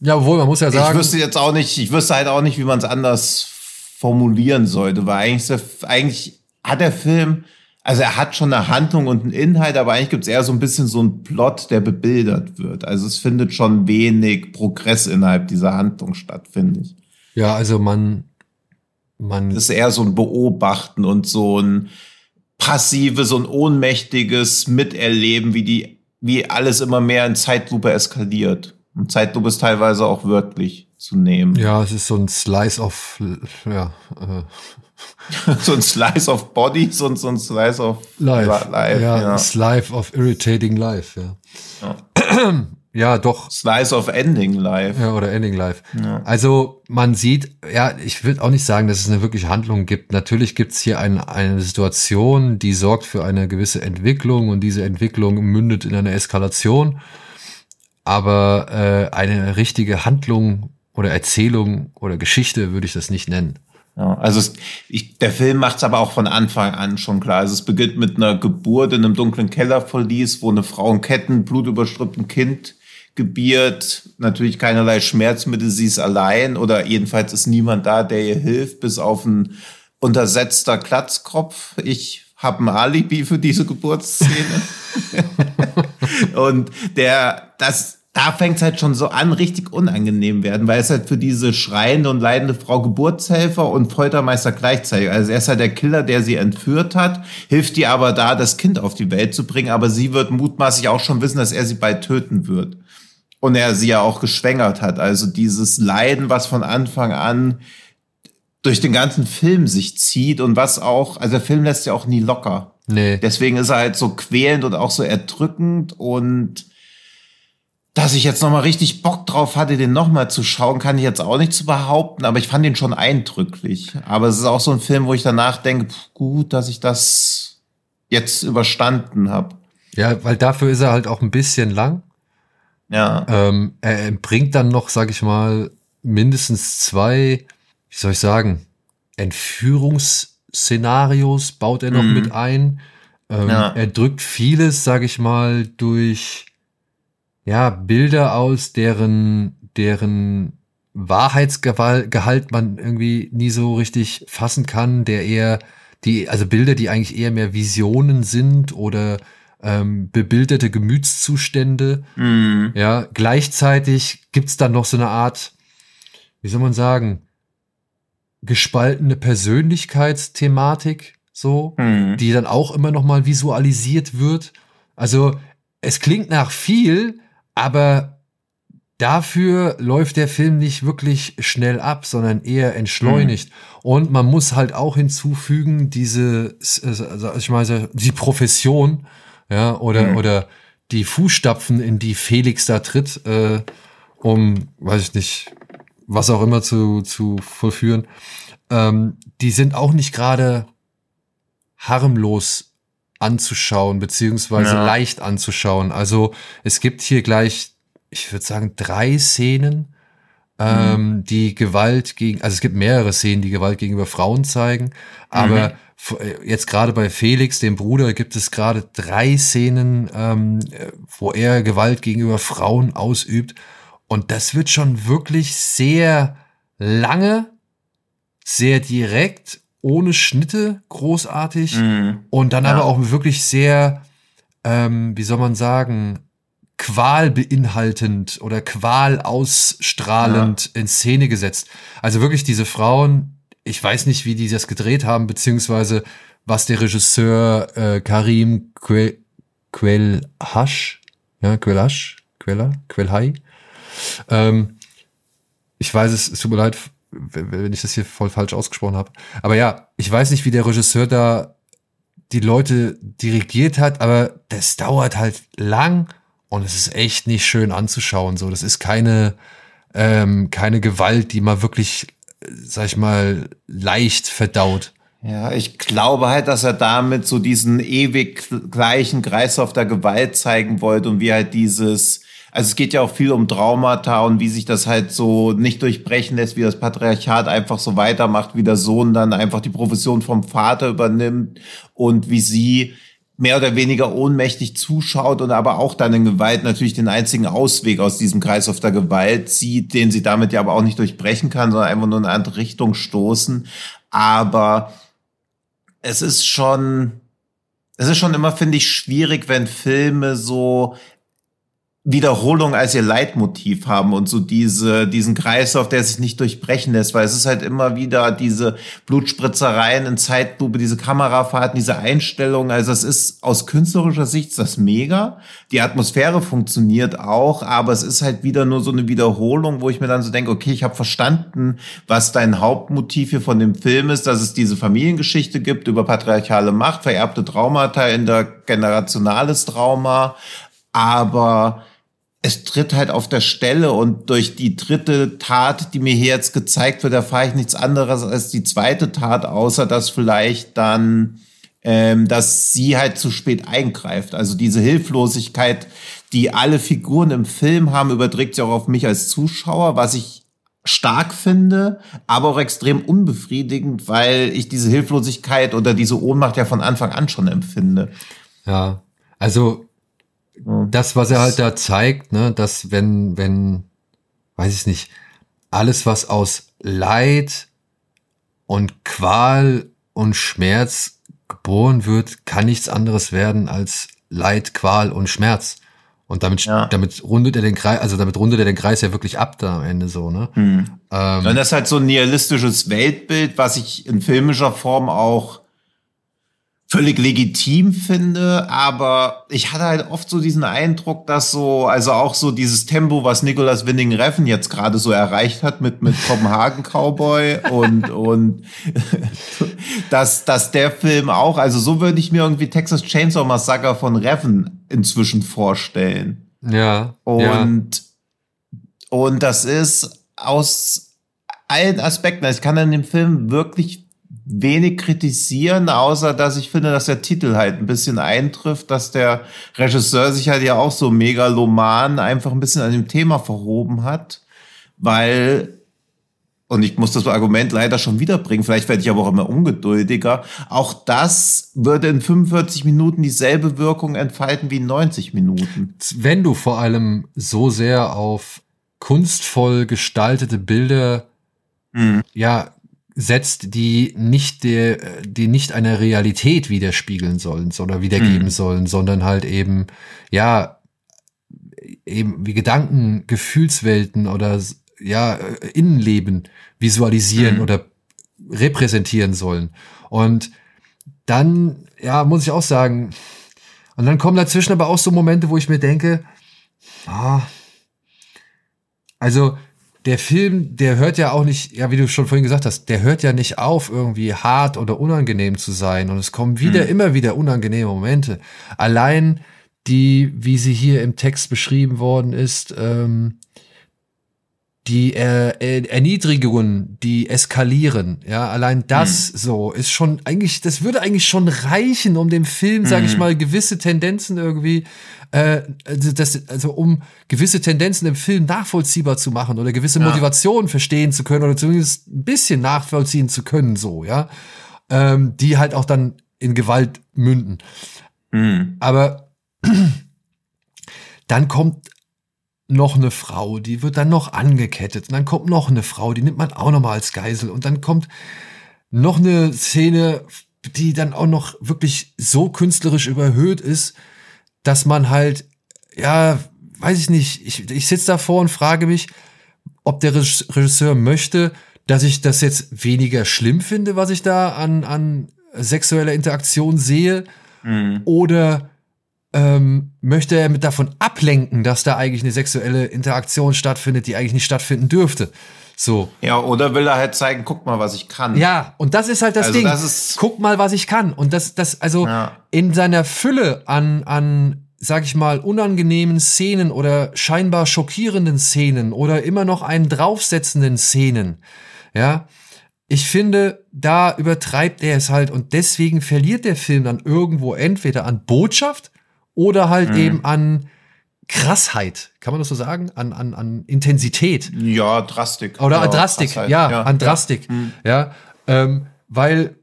ja, obwohl man muss ja sagen, ich wüsste jetzt auch nicht, ich wüsste halt auch nicht, wie man es anders formulieren sollte, weil eigentlich, eigentlich hat der Film also er hat schon eine Handlung und einen Inhalt, aber eigentlich gibt es eher so ein bisschen so einen Plot, der bebildert wird. Also es findet schon wenig Progress innerhalb dieser Handlung statt, finde ich. Ja, also man, man. Das ist eher so ein Beobachten und so ein passives und ohnmächtiges Miterleben, wie die, wie alles immer mehr in Zeitlupe eskaliert. Und Zeitlupe ist teilweise auch wörtlich zu nehmen. Ja, es ist so ein Slice of, ja, äh, so ein Slice of Bodies und so ein Slice of Life. life ja, ja. Slice of Irritating Life, ja. Ja. ja. doch. Slice of Ending Life. Ja, oder Ending Life. Ja. Also man sieht, ja, ich würde auch nicht sagen, dass es eine wirkliche Handlung gibt. Natürlich gibt es hier ein, eine Situation, die sorgt für eine gewisse Entwicklung und diese Entwicklung mündet in eine Eskalation. Aber äh, eine richtige Handlung oder Erzählung oder Geschichte würde ich das nicht nennen. Ja, also es, ich, der Film macht es aber auch von Anfang an schon klar. Also es beginnt mit einer Geburt in einem dunklen Kellerverlies, wo eine Frau ein Ketten, blutüberströmten Kind gebiert. Natürlich keinerlei Schmerzmittel, sie ist allein oder jedenfalls ist niemand da, der ihr hilft, bis auf ein untersetzter Klatzkopf. Ich habe ein Alibi für diese Geburtsszene. Und der, das, da fängt es halt schon so an, richtig unangenehm werden, weil es halt für diese schreiende und leidende Frau Geburtshelfer und Foltermeister gleichzeitig. Also er ist halt der Killer, der sie entführt hat, hilft ihr aber da, das Kind auf die Welt zu bringen, aber sie wird mutmaßlich auch schon wissen, dass er sie bald töten wird. Und er sie ja auch geschwängert hat. Also dieses Leiden, was von Anfang an durch den ganzen Film sich zieht und was auch, also der Film lässt ja auch nie locker. Nee. Deswegen ist er halt so quälend und auch so erdrückend und dass ich jetzt noch mal richtig Bock drauf hatte, den noch mal zu schauen, kann ich jetzt auch nicht zu behaupten, aber ich fand ihn schon eindrücklich. Aber es ist auch so ein Film, wo ich danach denke, pff, gut, dass ich das jetzt überstanden habe. Ja, weil dafür ist er halt auch ein bisschen lang. Ja. Ähm, er bringt dann noch, sag ich mal, mindestens zwei, wie soll ich sagen, Entführungsszenarios baut er noch mhm. mit ein. Ähm, ja. Er drückt vieles, sag ich mal, durch ja, Bilder aus, deren, deren Wahrheitsgehalt man irgendwie nie so richtig fassen kann, der eher die, also Bilder, die eigentlich eher mehr Visionen sind oder ähm, bebilderte Gemütszustände. Mm. Ja, gleichzeitig gibt's dann noch so eine Art, wie soll man sagen, gespaltene Persönlichkeitsthematik, so, mm. die dann auch immer noch mal visualisiert wird. Also es klingt nach viel, aber dafür läuft der Film nicht wirklich schnell ab, sondern eher entschleunigt. Mhm. Und man muss halt auch hinzufügen, diese, also ich meine, die Profession, ja, oder, mhm. oder die Fußstapfen, in die Felix da tritt, äh, um, weiß ich nicht, was auch immer zu, zu vollführen, ähm, die sind auch nicht gerade harmlos anzuschauen, beziehungsweise ja. leicht anzuschauen. Also es gibt hier gleich, ich würde sagen, drei Szenen, ähm, mhm. die Gewalt gegen, also es gibt mehrere Szenen, die Gewalt gegenüber Frauen zeigen, aber mhm. Äh, jetzt gerade bei Felix, dem Bruder, gibt es gerade drei Szenen, ähm, wo er Gewalt gegenüber Frauen ausübt. Und das wird schon wirklich sehr lange, sehr direkt ohne Schnitte großartig mhm. und dann ja. aber auch wirklich sehr, ähm, wie soll man sagen, Qual beinhaltend oder Qual ausstrahlend ja. in Szene gesetzt. Also wirklich diese Frauen, ich weiß nicht, wie die das gedreht haben, beziehungsweise was der Regisseur äh, Karim Quelhash, ja, Quelhash, Quella, Quellhai, ähm, ich weiß es, es tut mir leid, wenn ich das hier voll falsch ausgesprochen habe. Aber ja, ich weiß nicht, wie der Regisseur da die Leute dirigiert hat, aber das dauert halt lang und es ist echt nicht schön anzuschauen. So, das ist keine ähm, keine Gewalt, die man wirklich, sag ich mal, leicht verdaut. Ja, ich glaube halt, dass er damit so diesen ewig gleichen Kreislauf der Gewalt zeigen wollte und wie halt dieses, also es geht ja auch viel um Traumata und wie sich das halt so nicht durchbrechen lässt, wie das Patriarchat einfach so weitermacht, wie der Sohn dann einfach die Profession vom Vater übernimmt und wie sie mehr oder weniger ohnmächtig zuschaut und aber auch dann in Gewalt natürlich den einzigen Ausweg aus diesem Kreislauf der Gewalt sieht, den sie damit ja aber auch nicht durchbrechen kann, sondern einfach nur in eine andere Richtung stoßen. Aber es ist schon, es ist schon immer, finde ich, schwierig, wenn Filme so Wiederholung als ihr Leitmotiv haben und so diese, diesen Kreislauf, der sich nicht durchbrechen lässt, weil es ist halt immer wieder diese Blutspritzereien in Zeitlupe, diese Kamerafahrten, diese Einstellungen. Also es ist aus künstlerischer Sicht das mega. Die Atmosphäre funktioniert auch, aber es ist halt wieder nur so eine Wiederholung, wo ich mir dann so denke, okay, ich habe verstanden, was dein Hauptmotiv hier von dem Film ist, dass es diese Familiengeschichte gibt über patriarchale Macht, vererbte Traumata in der generationales Trauma, aber es tritt halt auf der Stelle und durch die dritte Tat, die mir hier jetzt gezeigt wird, erfahre ich nichts anderes als die zweite Tat, außer dass vielleicht dann, ähm, dass sie halt zu spät eingreift. Also diese Hilflosigkeit, die alle Figuren im Film haben, überträgt sich auch auf mich als Zuschauer, was ich stark finde, aber auch extrem unbefriedigend, weil ich diese Hilflosigkeit oder diese Ohnmacht ja von Anfang an schon empfinde. Ja, also das, was er halt da zeigt, ne, dass wenn, wenn, weiß ich nicht, alles, was aus Leid und Qual und Schmerz geboren wird, kann nichts anderes werden als Leid, Qual und Schmerz. Und damit, ja. damit rundet er den Kreis, also damit rundet er den Kreis ja wirklich ab da am Ende so, ne? Hm. Ähm, und das ist halt so ein nihilistisches Weltbild, was ich in filmischer Form auch völlig legitim finde, aber ich hatte halt oft so diesen Eindruck, dass so, also auch so dieses Tempo, was Nicolas Winning Reffen jetzt gerade so erreicht hat mit, mit Kopenhagen Cowboy und, und, dass, dass der Film auch, also so würde ich mir irgendwie Texas Chainsaw Massacre von Reffen inzwischen vorstellen. Ja. Und, ja. und das ist aus allen Aspekten, also ich kann in dem Film wirklich wenig kritisieren, außer dass ich finde, dass der Titel halt ein bisschen eintrifft, dass der Regisseur sich halt ja auch so megaloman einfach ein bisschen an dem Thema verhoben hat, weil und ich muss das Argument leider schon wiederbringen, vielleicht werde ich aber auch immer ungeduldiger. Auch das würde in 45 Minuten dieselbe Wirkung entfalten wie in 90 Minuten. Wenn du vor allem so sehr auf kunstvoll gestaltete Bilder mhm. ja setzt, die nicht der, die nicht eine Realität widerspiegeln sollen oder wiedergeben mhm. sollen, sondern halt eben, ja, eben wie Gedanken, Gefühlswelten oder ja, Innenleben visualisieren mhm. oder repräsentieren sollen. Und dann, ja, muss ich auch sagen, und dann kommen dazwischen aber auch so Momente, wo ich mir denke, ah, also der Film, der hört ja auch nicht, ja, wie du schon vorhin gesagt hast, der hört ja nicht auf, irgendwie hart oder unangenehm zu sein. Und es kommen wieder, hm. immer wieder unangenehme Momente. Allein die, wie sie hier im Text beschrieben worden ist, ähm, die äh, Erniedrigungen, die eskalieren, ja, allein das mhm. so ist schon eigentlich, das würde eigentlich schon reichen, um dem Film, sage ich hm. mal, gewisse Tendenzen irgendwie äh, also das, also um gewisse Tendenzen im Film nachvollziehbar zu machen oder gewisse ja. Motivationen verstehen zu können oder zumindest ein bisschen nachvollziehen zu können, so, ja, ähm, die halt auch dann in Gewalt münden. Mhm. Aber dann kommt noch eine Frau, die wird dann noch angekettet und dann kommt noch eine Frau, die nimmt man auch noch mal als Geisel und dann kommt noch eine Szene, die dann auch noch wirklich so künstlerisch überhöht ist, dass man halt, ja, weiß ich nicht, ich, ich sitze davor und frage mich, ob der Regisseur möchte, dass ich das jetzt weniger schlimm finde, was ich da an, an sexueller Interaktion sehe, mhm. oder ähm, möchte er mit davon ablenken, dass da eigentlich eine sexuelle Interaktion stattfindet, die eigentlich nicht stattfinden dürfte. So. Ja, oder will er halt zeigen, guck mal, was ich kann. Ja, und das ist halt das also Ding. Das guck mal, was ich kann. Und das, das, also ja. in seiner Fülle an, an, sag ich mal, unangenehmen Szenen oder scheinbar schockierenden Szenen oder immer noch einen draufsetzenden Szenen, ja, ich finde, da übertreibt er es halt und deswegen verliert der Film dann irgendwo entweder an Botschaft oder halt mhm. eben an Krassheit, kann man das so sagen? An, an, an Intensität. Ja, Drastik. Oder ja, an Drastik, ja, ja, an Drastik. Ja, mhm. ja ähm, weil,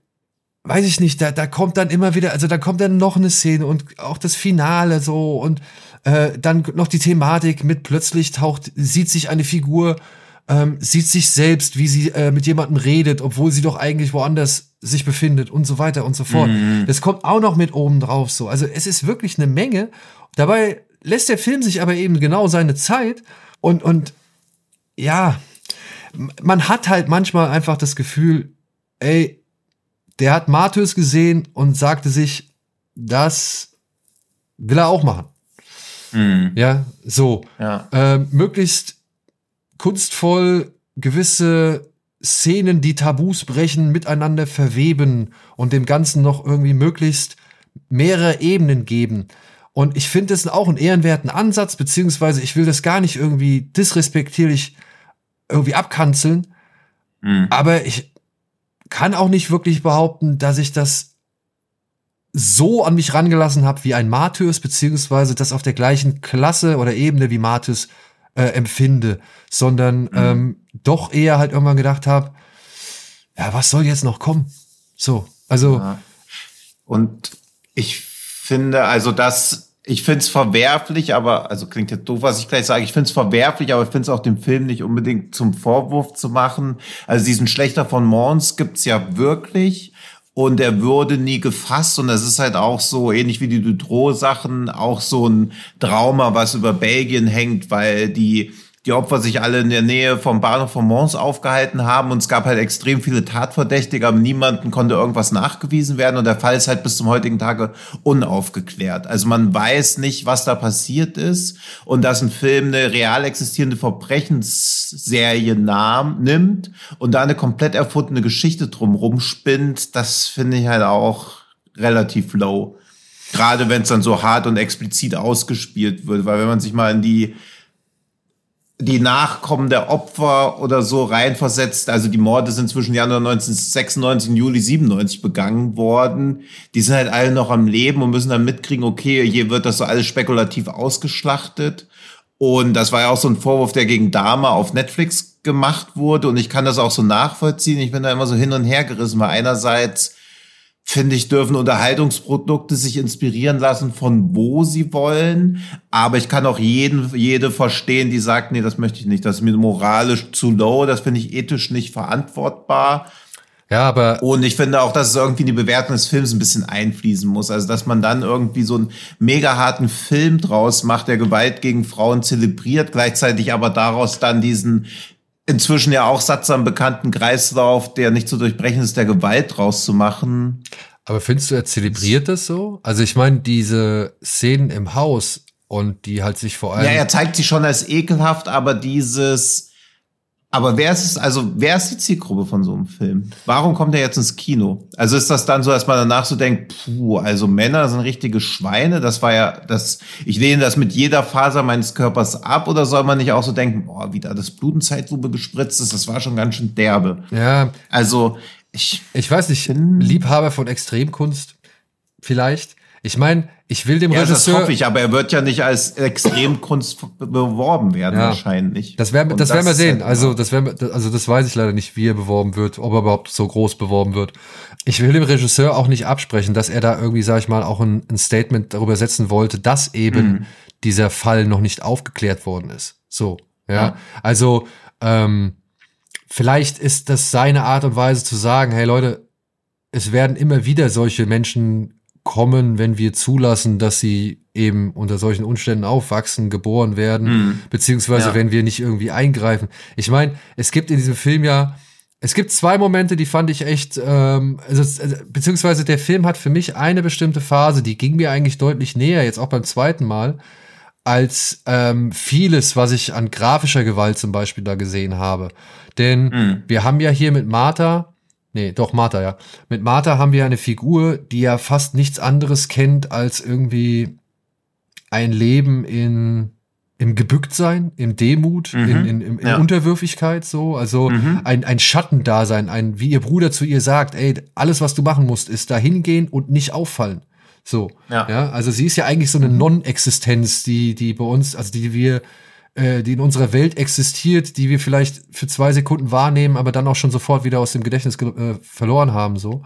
weiß ich nicht, da, da kommt dann immer wieder, also da kommt dann noch eine Szene und auch das Finale so und äh, dann noch die Thematik mit plötzlich taucht, sieht sich eine Figur ähm, sieht sich selbst, wie sie äh, mit jemandem redet, obwohl sie doch eigentlich woanders sich befindet und so weiter und so fort. Mhm. Das kommt auch noch mit oben drauf so. Also es ist wirklich eine Menge. Dabei lässt der Film sich aber eben genau seine Zeit und, und ja, man hat halt manchmal einfach das Gefühl, ey, der hat Martyrs gesehen und sagte sich, das will er auch machen. Mhm. Ja, so. Ja. Äh, möglichst kunstvoll gewisse Szenen, die Tabus brechen, miteinander verweben und dem Ganzen noch irgendwie möglichst mehrere Ebenen geben. Und ich finde das auch einen ehrenwerten Ansatz, beziehungsweise ich will das gar nicht irgendwie disrespektierlich irgendwie abkanzeln. Mhm. Aber ich kann auch nicht wirklich behaupten, dass ich das so an mich rangelassen habe wie ein Martyrs, beziehungsweise das auf der gleichen Klasse oder Ebene wie Martyrs äh, empfinde, sondern mhm. ähm, doch eher halt irgendwann gedacht habe, ja, was soll jetzt noch kommen? So, also. Ja. Und ich finde, also das, ich finde es verwerflich, aber, also klingt jetzt doof, was ich gleich sage, ich finde es verwerflich, aber ich finde es auch dem Film nicht unbedingt zum Vorwurf zu machen. Also diesen Schlechter von Mons gibt's ja wirklich und er würde nie gefasst. Und das ist halt auch so ähnlich wie die Dutro-Sachen auch so ein Trauma, was über Belgien hängt, weil die die Opfer sich alle in der Nähe vom Bahnhof von Mons aufgehalten haben und es gab halt extrem viele Tatverdächtige, aber niemanden konnte irgendwas nachgewiesen werden und der Fall ist halt bis zum heutigen Tage unaufgeklärt. Also man weiß nicht, was da passiert ist und dass ein Film eine real existierende Verbrechensserie nahm, nimmt und da eine komplett erfundene Geschichte drumrum spinnt, das finde ich halt auch relativ low. Gerade wenn es dann so hart und explizit ausgespielt wird, weil wenn man sich mal in die die Nachkommen der Opfer oder so reinversetzt. Also die Morde sind zwischen Januar 1996 und Juli 97 begangen worden. Die sind halt alle noch am Leben und müssen dann mitkriegen, okay, hier wird das so alles spekulativ ausgeschlachtet. Und das war ja auch so ein Vorwurf, der gegen Dama auf Netflix gemacht wurde. Und ich kann das auch so nachvollziehen. Ich bin da immer so hin und her gerissen, weil einerseits finde ich, dürfen Unterhaltungsprodukte sich inspirieren lassen, von wo sie wollen. Aber ich kann auch jeden, jede verstehen, die sagt, nee, das möchte ich nicht. Das ist mir moralisch zu low. Das finde ich ethisch nicht verantwortbar. Ja, aber. Und ich finde auch, dass es irgendwie in die Bewertung des Films ein bisschen einfließen muss. Also, dass man dann irgendwie so einen mega harten Film draus macht, der Gewalt gegen Frauen zelebriert, gleichzeitig aber daraus dann diesen inzwischen ja auch sattsam bekannten Kreislauf, der nicht zu durchbrechen ist, der Gewalt draus zu machen. Aber findest du, er zelebriert das so? Also ich meine, diese Szenen im Haus und die halt sich vor allem. Ja, er zeigt sie schon als ekelhaft, aber dieses aber wer ist es, also wer ist die Zielgruppe von so einem Film? Warum kommt er jetzt ins Kino? Also ist das dann so, dass man danach so denkt, puh, also Männer sind richtige Schweine, das war ja, das, ich lehne das mit jeder Faser meines Körpers ab, oder soll man nicht auch so denken, boah, wie da das Blut in Zeitlupe gespritzt ist, das war schon ganz schön derbe. Ja. Also, ich. Ich weiß nicht, Liebhaber von Extremkunst, vielleicht. Ich meine, ich will dem ja, Regisseur. Das hoffe ich, aber er wird ja nicht als Extremkunst beworben werden, ja, wahrscheinlich. Das werden, das, das werden wir sehen. Halt also, das werden wir, also, das weiß ich leider nicht, wie er beworben wird, ob er überhaupt so groß beworben wird. Ich will dem Regisseur auch nicht absprechen, dass er da irgendwie, sag ich mal, auch ein, ein Statement darüber setzen wollte, dass eben mhm. dieser Fall noch nicht aufgeklärt worden ist. So, ja. ja. Also, ähm, vielleicht ist das seine Art und Weise zu sagen, hey Leute, es werden immer wieder solche Menschen kommen, wenn wir zulassen, dass sie eben unter solchen Umständen aufwachsen, geboren werden, mhm. beziehungsweise ja. wenn wir nicht irgendwie eingreifen. Ich meine, es gibt in diesem Film ja, es gibt zwei Momente, die fand ich echt, ähm, also, also, beziehungsweise der Film hat für mich eine bestimmte Phase, die ging mir eigentlich deutlich näher, jetzt auch beim zweiten Mal, als ähm, vieles, was ich an grafischer Gewalt zum Beispiel da gesehen habe. Denn mhm. wir haben ja hier mit Martha Nee, doch, Martha, ja. Mit Martha haben wir eine Figur, die ja fast nichts anderes kennt als irgendwie ein Leben in im Gebücktsein, im Demut, Mhm. in, in, in, in Ja. Unterwürfigkeit, so. Also Mhm. ein, ein Schattendasein, ein, wie ihr Bruder zu ihr sagt, ey, alles, was du machen musst, ist da hingehen und nicht auffallen. So. Ja. ja. Also sie ist ja eigentlich so eine Non-Existenz, die, die bei uns, also die wir, äh, die in unserer Welt existiert, die wir vielleicht für zwei Sekunden wahrnehmen, aber dann auch schon sofort wieder aus dem Gedächtnis ge- äh, verloren haben, so.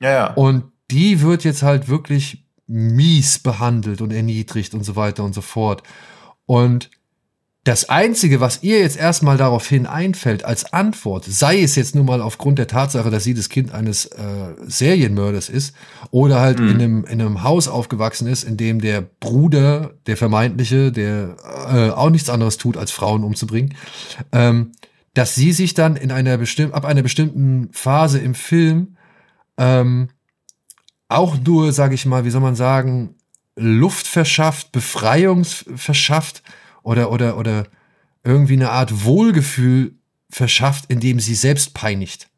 Ja, ja. Und die wird jetzt halt wirklich mies behandelt und erniedrigt und so weiter und so fort. Und das Einzige, was ihr jetzt erstmal daraufhin einfällt als Antwort, sei es jetzt nun mal aufgrund der Tatsache, dass sie das Kind eines äh, Serienmörders ist oder halt in, einem, in einem Haus aufgewachsen ist, in dem der Bruder, der vermeintliche, der äh, auch nichts anderes tut, als Frauen umzubringen, ähm, dass sie sich dann in einer bestimmten, ab einer bestimmten Phase im Film ähm, auch nur, sage ich mal, wie soll man sagen, Luft verschafft, Befreiung verschafft oder, oder, oder irgendwie eine Art Wohlgefühl verschafft, indem sie selbst peinigt.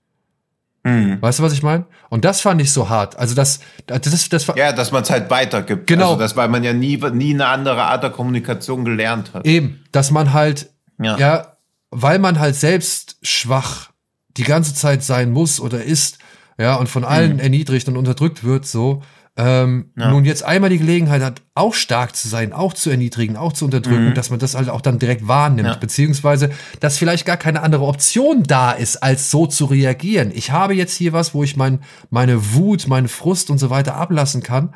Mhm. Weißt du, was ich meine? Und das fand ich so hart. Also das, das, das, das war Ja, dass man es halt weitergibt. Genau. Also, das, weil man ja nie, nie eine andere Art der Kommunikation gelernt hat. eben, dass man halt, Ja. ja, weil man halt selbst schwach die ganze Zeit sein muss oder ist, ja, und von allen erniedrigt und unterdrückt wird, so, ähm, Ja. nun jetzt einmal die Gelegenheit hat, auch stark zu sein, auch zu erniedrigen, auch zu unterdrücken, dass man das halt auch dann direkt wahrnimmt, Ja. beziehungsweise, dass vielleicht gar keine andere Option da ist, als so zu reagieren. Ich habe jetzt hier was, wo ich mein, meine Wut, meine Frust und so weiter ablassen kann.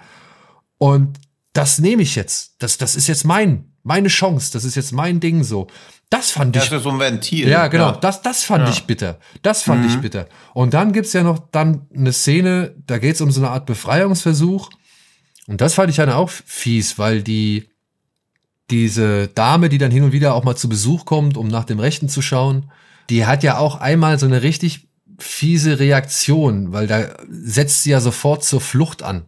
Und das nehme ich jetzt. Das, das ist jetzt mein, meine Chance. Das ist jetzt mein Ding so. Das fand Das ich. ist so ein Ventil. Ja, genau. Das, das fand Ja. ich bitter. Das fand ich bitter. Und dann gibt's ja noch dann eine Szene, da geht's um so eine Art Befreiungsversuch. Und das fand ich dann auch fies, weil die, diese Dame, die dann hin und wieder auch mal zu Besuch kommt, um nach dem Rechten zu schauen, die hat ja auch einmal so eine richtig fiese Reaktion, weil da setzt sie ja sofort zur Flucht an.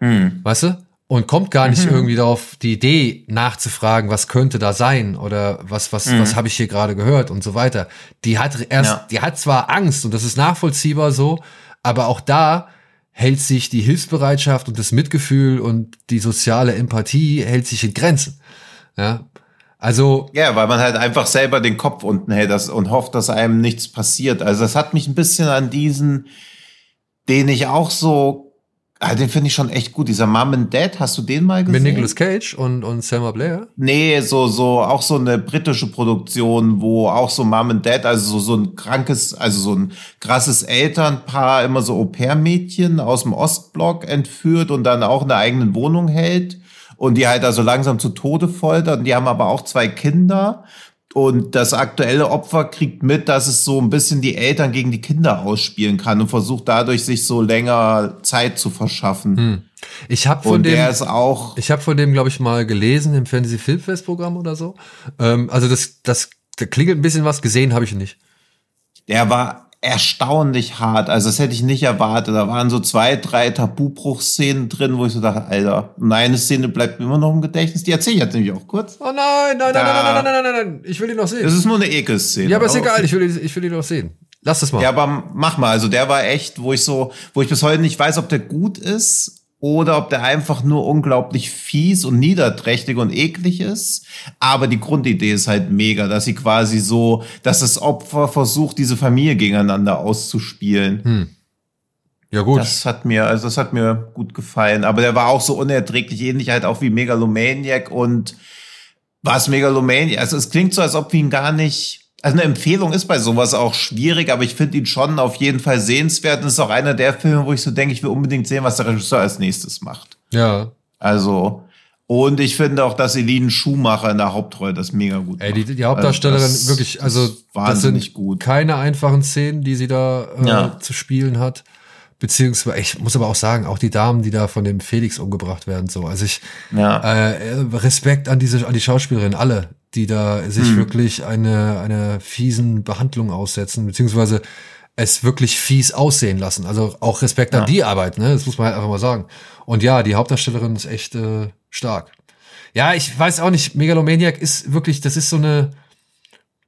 Mhm. Weißt du? Und kommt gar nicht irgendwie darauf die Idee nachzufragen, was könnte da sein oder was was was habe ich hier gerade gehört und so weiter. Die hat erst Ja. die hat zwar Angst und das ist nachvollziehbar so, aber auch da hält sich die Hilfsbereitschaft und das Mitgefühl und die soziale Empathie hält sich in Grenzen. Ja? Also Ja, weil man halt einfach selber den Kopf unten hält und hofft, dass einem nichts passiert. Also das hat mich ein bisschen an diesen, den ich auch so, ah, den finde ich schon echt gut. Dieser Mom and Dad, hast du den mal gesehen? mit Nicolas Cage und und Selma Blair. Nee, so, so, auch so eine britische Produktion, wo auch so Mom and Dad, also so, so ein krankes, also so ein krasses Elternpaar, immer so Au-pair-Mädchen aus dem Ostblock entführt und dann auch in der eigenen Wohnung hält und die halt also langsam zu Tode foltert. Und die haben aber auch zwei Kinder. Und das aktuelle Opfer kriegt mit, dass es so ein bisschen die Eltern gegen die Kinder ausspielen kann und versucht dadurch sich so länger Zeit zu verschaffen. Ich habe von dem der ist auch, Ich habe von dem, glaube ich, mal gelesen im Fantasy Filmfest Programm oder so. Ähm, also das, das, da klingelt ein bisschen was, gesehen habe ich nicht. der war erstaunlich hart. Also das hätte ich nicht erwartet. Da waren so zwei, drei Tabubruchszenen drin, wo ich so dachte, Alter, und eine Szene bleibt mir immer noch im Gedächtnis. Die erzähle ich jetzt nämlich auch kurz. Oh nein, nein, nein, nein, nein, nein, nein, nein, nein, ich will ihn noch sehen. ist nur eine Ekelszene. Ja, aber ist egal, ich will, ihn- ich will ihn noch sehen. Lass das mal. Ja, aber mach mal. Also der war echt, wo ich so, wo ich bis heute nicht weiß, ob der gut ist oder ob der einfach nur unglaublich fies und niederträchtig und eklig ist. Aber die Grundidee ist halt mega, dass sie quasi so, dass das Opfer versucht, diese Familie gegeneinander auszuspielen. ja gut. Das hat mir, also das hat mir gut gefallen. Aber der war auch so unerträglich, ähnlich halt auch wie Megalomaniac und was Megalomaniac, also es klingt so, als ob wir ihn gar nicht, also eine Empfehlung ist bei sowas auch schwierig, aber ich finde ihn schon auf jeden Fall sehenswert. Und ist auch einer der Filme, wo ich so denke, ich will unbedingt sehen, was der Regisseur als nächstes macht. ja. Also, und ich finde auch, dass Eline Schumacher in der Hauptrolle das mega gut Ey, die, macht. die Hauptdarstellerin Also das- wirklich, also wahnsinnig das sind gut. keine einfachen Szenen, die sie da äh, Ja. zu spielen hat. Beziehungsweise, ich muss aber auch sagen, auch die Damen, die da von dem Felix umgebracht werden, so. Also ich, Ja. äh, Respekt an diese, an die Schauspielerin, alle, die da sich Hm. wirklich eine, eine fiesen Behandlung aussetzen, beziehungsweise es wirklich fies aussehen lassen. Also auch Respekt an Ja. die Arbeit, ne? Das muss man halt einfach mal sagen. Und ja, die Hauptdarstellerin ist echt äh, stark. Ja, ich weiß auch nicht, Megalomaniac ist wirklich, das ist so eine,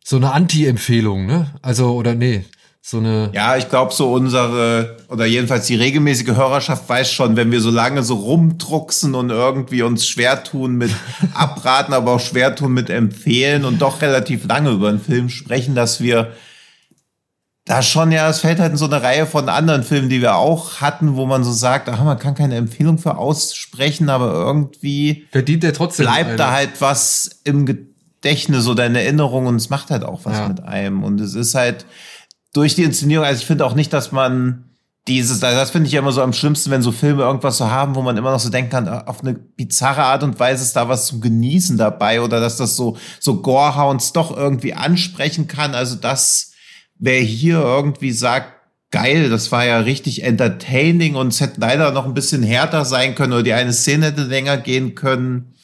so eine Anti-Empfehlung, ne? Also, oder nee, so eine. Ja, ich glaube, so unsere, oder jedenfalls die regelmäßige Hörerschaft weiß schon, wenn wir so lange so rumdrucksen und irgendwie uns schwer tun mit abraten, aber auch schwer tun mit empfehlen und doch relativ lange über einen Film sprechen, dass wir da schon, ja, es fällt halt in so eine Reihe von anderen Filmen, die wir auch hatten, wo man so sagt, ach, man kann keine Empfehlung für aussprechen, aber irgendwie verdient er trotzdem. Bleibt eine. da halt was im Gedächtnis oder in Erinnerung und es macht halt auch was ja. mit einem. Und es ist halt, durch die Inszenierung, also ich finde auch nicht, dass man dieses, also das finde ich immer so am schlimmsten, wenn so Filme irgendwas so haben, wo man immer noch so denken kann, auf eine bizarre Art und Weise ist da was zum Genießen dabei oder dass das so, so Gorehounds doch irgendwie ansprechen kann. Also das, wer hier irgendwie sagt, geil, das war ja richtig entertaining und es hätte leider noch ein bisschen härter sein können oder die eine Szene hätte länger gehen können.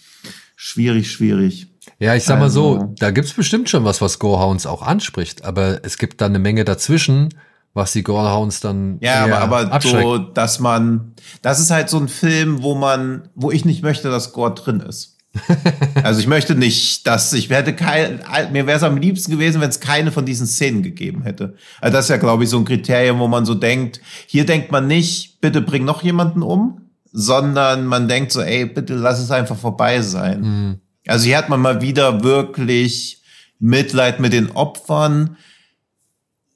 Schwierig, schwierig. Ja, ich sag mal so, also. da gibt's bestimmt schon was, was Gorehounds auch anspricht, aber es gibt da eine Menge dazwischen, was die Gorehounds dann Ja, aber, aber so, dass man, das ist halt so ein Film, wo man, wo ich nicht möchte, dass Gore drin ist. also ich möchte nicht, dass ich hätte kein, mir wäre es am liebsten gewesen, wenn es keine von diesen Szenen gegeben hätte. Also das ist ja, glaube ich, so ein Kriterium, wo man so denkt, hier denkt man nicht, bitte bring noch jemanden um, sondern man denkt so, ey, bitte lass es einfach vorbei sein. Mhm. Also hier hat man mal wieder wirklich Mitleid mit den Opfern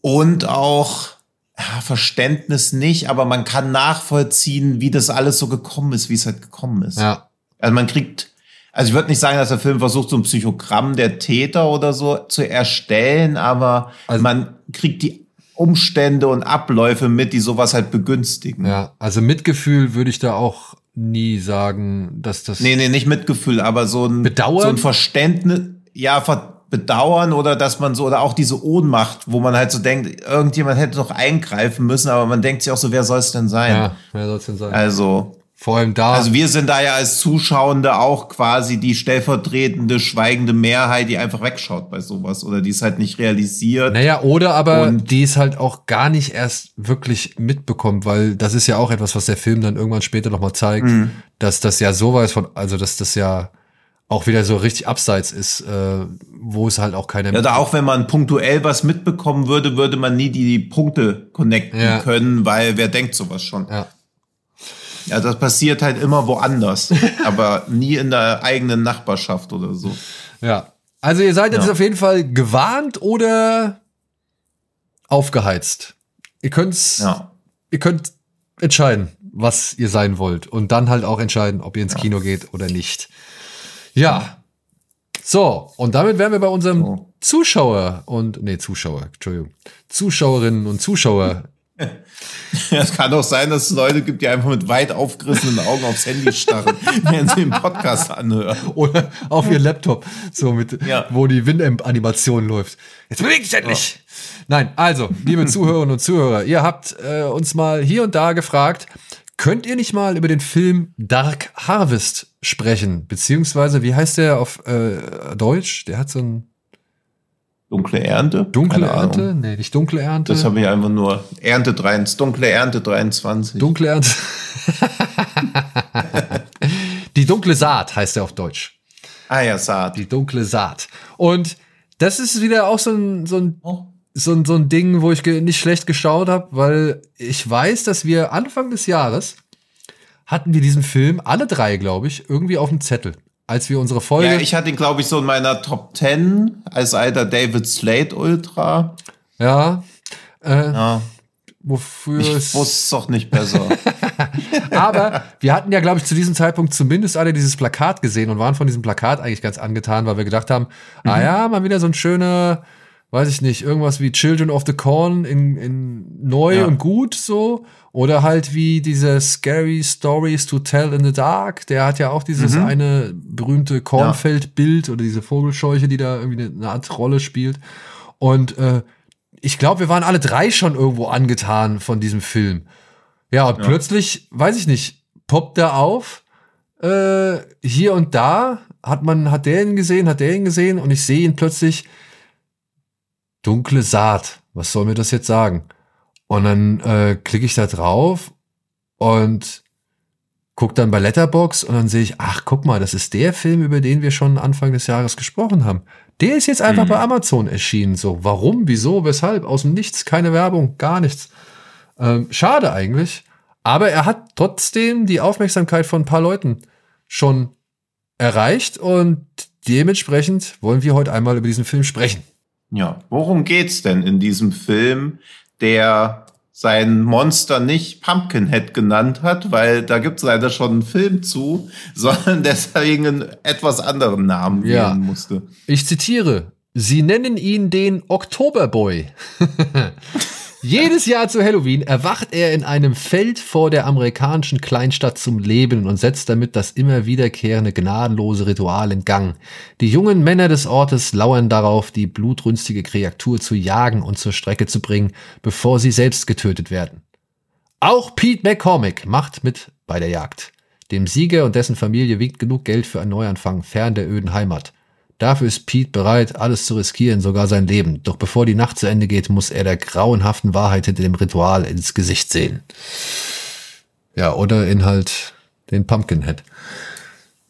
und auch ja, Verständnis nicht, aber man kann nachvollziehen, wie das alles so gekommen ist, wie es halt gekommen ist. Ja. Also man kriegt, also ich würde nicht sagen, dass der Film versucht, so ein Psychogramm der Täter oder so zu erstellen, aber also man kriegt die Umstände und Abläufe mit, die sowas halt begünstigen. Ja, also Mitgefühl würde ich da auch nie sagen, dass das. Nee, nee, nicht Mitgefühl, aber so ein, Bedauern? so ein Verständnis, ja, Bedauern oder dass man so, oder auch diese Ohnmacht, wo man halt so denkt, irgendjemand hätte doch eingreifen müssen, aber man denkt sich auch so, wer soll es denn sein? Ja, wer soll es denn sein? Also. Vor allem da. Also wir sind da ja als Zuschauende auch quasi die stellvertretende, schweigende Mehrheit, die einfach wegschaut bei sowas oder die es halt nicht realisiert. Naja, oder aber und die es halt auch gar nicht erst wirklich mitbekommt, weil das ist ja auch etwas, was der Film dann irgendwann später nochmal zeigt, mhm. dass das ja sowas von, also dass das ja auch wieder so richtig abseits ist, äh, wo es halt auch keine. Ja, da auch wenn man punktuell was mitbekommen würde, würde man nie die Punkte connecten ja. können, weil wer denkt sowas schon? Ja. Ja, das passiert halt immer woanders, aber nie in der eigenen Nachbarschaft oder so. Ja. Also ihr seid jetzt ja. auf jeden Fall gewarnt oder aufgeheizt. Ihr könnt's, ja. ihr könnt entscheiden, was ihr sein wollt und dann halt auch entscheiden, ob ihr ins ja. Kino geht oder nicht. Ja. So, und damit wären wir bei unserem so. Zuschauer und, nee, Zuschauer, Entschuldigung, Zuschauerinnen und Zuschauer es kann doch sein, dass es Leute gibt, die einfach mit weit aufgerissenen Augen aufs Handy starren, während sie den Podcast anhören. Oder auf ihr Laptop, so mit, ja. wo die Winamp-Animation läuft. Jetzt beweg dich endlich! Oh. Nein, also, liebe Zuhörerinnen und Zuhörer, ihr habt äh, uns mal hier und da gefragt, könnt ihr nicht mal über den Film Dark Harvest sprechen? Beziehungsweise, wie heißt der auf äh, Deutsch? Der hat so ein Dunkle Ernte? Dunkle Ernte? Nee, nicht dunkle Ernte. Das habe ich einfach nur Ernte 23, dunkle Ernte 23. Dunkle Ernte. Die dunkle Saat heißt er auf Deutsch. Ah ja, Saat. Die dunkle Saat. Und das ist wieder auch so ein, so ein, oh. so ein, so ein Ding, wo ich nicht schlecht geschaut habe, weil ich weiß, dass wir Anfang des Jahres hatten wir diesen Film, alle drei, glaube ich, irgendwie auf dem Zettel als wir unsere Folge. Ja, ich hatte ihn, glaube ich, so in meiner Top 10 als alter David Slade Ultra. Ja. Äh, ja. Wofür ich wusste es doch nicht besser. Aber wir hatten ja, glaube ich, zu diesem Zeitpunkt zumindest alle dieses Plakat gesehen und waren von diesem Plakat eigentlich ganz angetan, weil wir gedacht haben, mhm. ah ja, mal wieder so ein schöner, weiß ich nicht, irgendwas wie Children of the Corn in, in neu ja. und gut so. Oder halt wie diese Scary Stories to Tell in the Dark. Der hat ja auch dieses mhm. eine berühmte Kornfeldbild oder diese Vogelscheuche, die da irgendwie eine, Art Rolle spielt. Und äh, ich glaube, wir waren alle drei schon irgendwo angetan von diesem Film. Ja, und ja. plötzlich, weiß ich nicht, poppt der auf. Äh, hier und da hat man, hat der ihn gesehen, hat der ihn gesehen und ich sehe ihn plötzlich dunkle Saat. Was soll mir das jetzt sagen? Und dann äh, klicke ich da drauf und guck dann bei Letterbox und dann sehe ich, ach, guck mal, das ist der Film, über den wir schon Anfang des Jahres gesprochen haben. Der ist jetzt einfach mhm. bei Amazon erschienen. So, warum, wieso, weshalb? Aus dem Nichts, keine Werbung, gar nichts. Ähm, schade eigentlich. Aber er hat trotzdem die Aufmerksamkeit von ein paar Leuten schon erreicht und dementsprechend wollen wir heute einmal über diesen Film sprechen. Ja, worum geht's denn in diesem Film, der sein Monster nicht Pumpkinhead genannt hat, weil da gibt's leider schon einen Film zu, sondern deswegen einen etwas anderen Namen ja. wählen musste. Ich zitiere, Sie nennen ihn den Oktoberboy. Jedes Jahr zu Halloween erwacht er in einem Feld vor der amerikanischen Kleinstadt zum Leben und setzt damit das immer wiederkehrende gnadenlose Ritual in Gang. Die jungen Männer des Ortes lauern darauf, die blutrünstige Kreatur zu jagen und zur Strecke zu bringen, bevor sie selbst getötet werden. Auch Pete McCormick macht mit bei der Jagd. Dem Sieger und dessen Familie wiegt genug Geld für einen Neuanfang fern der öden Heimat. Dafür ist Pete bereit, alles zu riskieren, sogar sein Leben. Doch bevor die Nacht zu Ende geht, muss er der grauenhaften Wahrheit hinter dem Ritual ins Gesicht sehen. Ja, oder in halt den Pumpkinhead.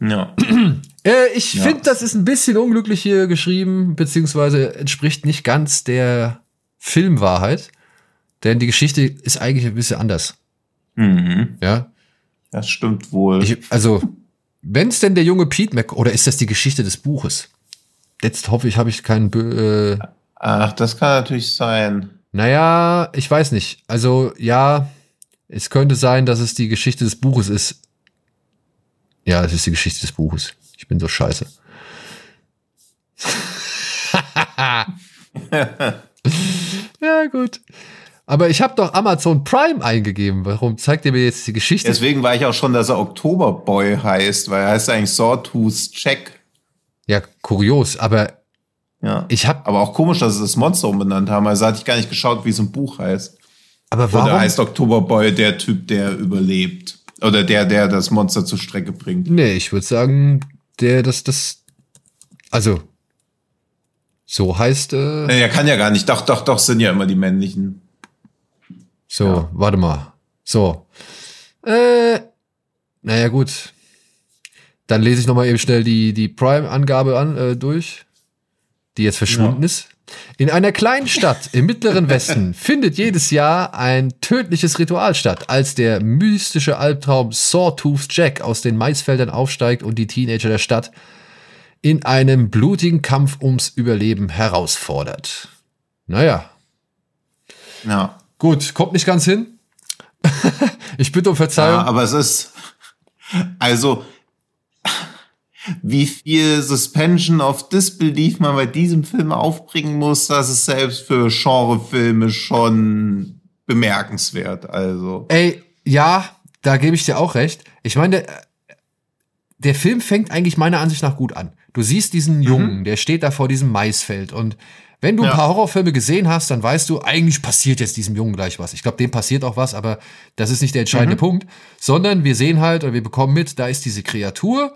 Ja. Äh, ich ja. finde, das ist ein bisschen unglücklich hier geschrieben, beziehungsweise entspricht nicht ganz der Filmwahrheit. Denn die Geschichte ist eigentlich ein bisschen anders. Mhm. Ja. Das stimmt wohl. Ich, also, wenn es denn der junge Pete Mac, oder ist das die Geschichte des Buches? Jetzt hoffe ich, habe ich keinen. Äh Ach, das kann natürlich sein. Naja, ich weiß nicht. Also ja, es könnte sein, dass es die Geschichte des Buches ist. Ja, es ist die Geschichte des Buches. Ich bin so scheiße. ja, gut. Aber ich habe doch Amazon Prime eingegeben. Warum zeigt ihr mir jetzt die Geschichte? Deswegen war ich auch schon, dass er Oktoberboy heißt, weil er heißt eigentlich Sawtooth Check. Ja, kurios, aber ja. ich habe aber auch komisch, dass sie das Monster umbenannt haben. Also hatte ich gar nicht geschaut, wie es im Buch heißt. Aber warum? Oder heißt Oktoberboy der Typ, der überlebt? Oder der, der das Monster zur Strecke bringt? Nee, ich würde sagen, der, das, das, also, so heißt, äh. Nee, er kann ja gar nicht. Doch, doch, doch, sind ja immer die männlichen. So, ja. warte mal. So. Äh, naja, gut. Dann lese ich nochmal eben schnell die, die Prime-Angabe an, äh, durch, die jetzt verschwunden ja. ist. In einer kleinen Stadt im mittleren Westen findet jedes Jahr ein tödliches Ritual statt, als der mystische Albtraum Sawtooth Jack aus den Maisfeldern aufsteigt und die Teenager der Stadt in einem blutigen Kampf ums Überleben herausfordert. Naja. Ja. Gut, kommt nicht ganz hin. ich bitte um Verzeihung. Ja, aber es ist, also, wie viel Suspension of Disbelief man bei diesem Film aufbringen muss, das ist selbst für Genrefilme schon bemerkenswert. Also. Ey, ja, da gebe ich dir auch recht. Ich meine, der, der Film fängt eigentlich meiner Ansicht nach gut an. Du siehst diesen Jungen, mhm. der steht da vor diesem Maisfeld und wenn du ja. ein paar Horrorfilme gesehen hast, dann weißt du, eigentlich passiert jetzt diesem Jungen gleich was. Ich glaube, dem passiert auch was, aber das ist nicht der entscheidende mhm. Punkt, sondern wir sehen halt oder wir bekommen mit, da ist diese Kreatur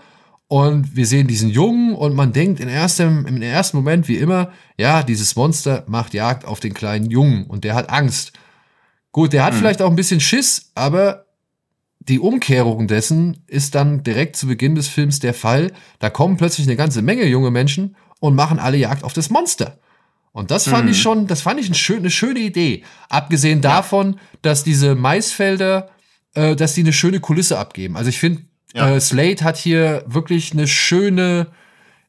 und wir sehen diesen Jungen und man denkt in erstem, im ersten Moment wie immer, ja, dieses Monster macht Jagd auf den kleinen Jungen und der hat Angst. Gut, der hat mhm. vielleicht auch ein bisschen Schiss, aber die Umkehrung dessen ist dann direkt zu Beginn des Films der Fall. Da kommen plötzlich eine ganze Menge junge Menschen und machen alle Jagd auf das Monster. Und das fand mhm. ich schon, das fand ich eine schöne, eine schöne Idee. Abgesehen ja. davon, dass diese Maisfelder, äh, dass die eine schöne Kulisse abgeben. Also ich finde, ja. äh, Slate hat hier wirklich eine schöne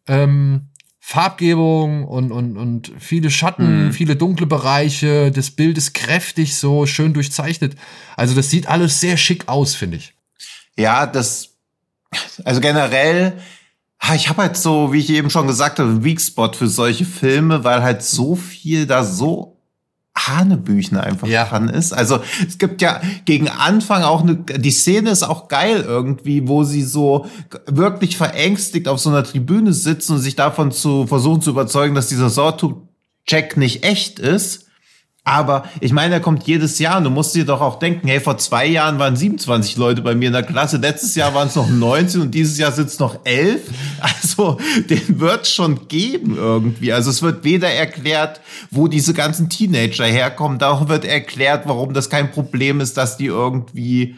ähm, Farbgebung und, und, und viele Schatten, mhm. viele dunkle Bereiche. Das Bild ist kräftig, so schön durchzeichnet. Also das sieht alles sehr schick aus, finde ich. Ja, das, also generell ich habe halt so, wie ich eben schon gesagt habe, Weak Spot für solche Filme, weil halt so viel da so Hanebüchen einfach ja. dran ist. Also es gibt ja gegen Anfang auch eine, die Szene ist auch geil irgendwie, wo sie so wirklich verängstigt auf so einer Tribüne sitzen und sich davon zu versuchen zu überzeugen, dass dieser Sawtooth-Check nicht echt ist. Aber ich meine, er kommt jedes Jahr und du musst dir doch auch denken, hey, vor zwei Jahren waren 27 Leute bei mir in der Klasse, letztes Jahr waren es noch 19 und dieses Jahr sind es noch 11. Also den wird schon geben irgendwie. Also es wird weder erklärt, wo diese ganzen Teenager herkommen, da wird erklärt, warum das kein Problem ist, dass die irgendwie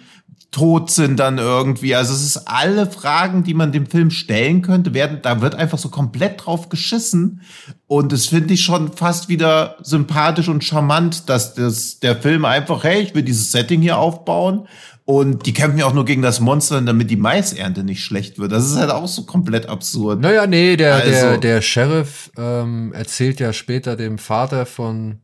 tot sind dann irgendwie. Also es ist alle Fragen, die man dem Film stellen könnte, werden, da wird einfach so komplett drauf geschissen. Und das finde ich schon fast wieder sympathisch und charmant, dass das, der Film einfach, hey, ich will dieses Setting hier aufbauen. Und die kämpfen ja auch nur gegen das Monster, damit die Maisernte nicht schlecht wird. Das ist halt auch so komplett absurd. Naja, nee, der, also, der, der Sheriff ähm, erzählt ja später dem Vater von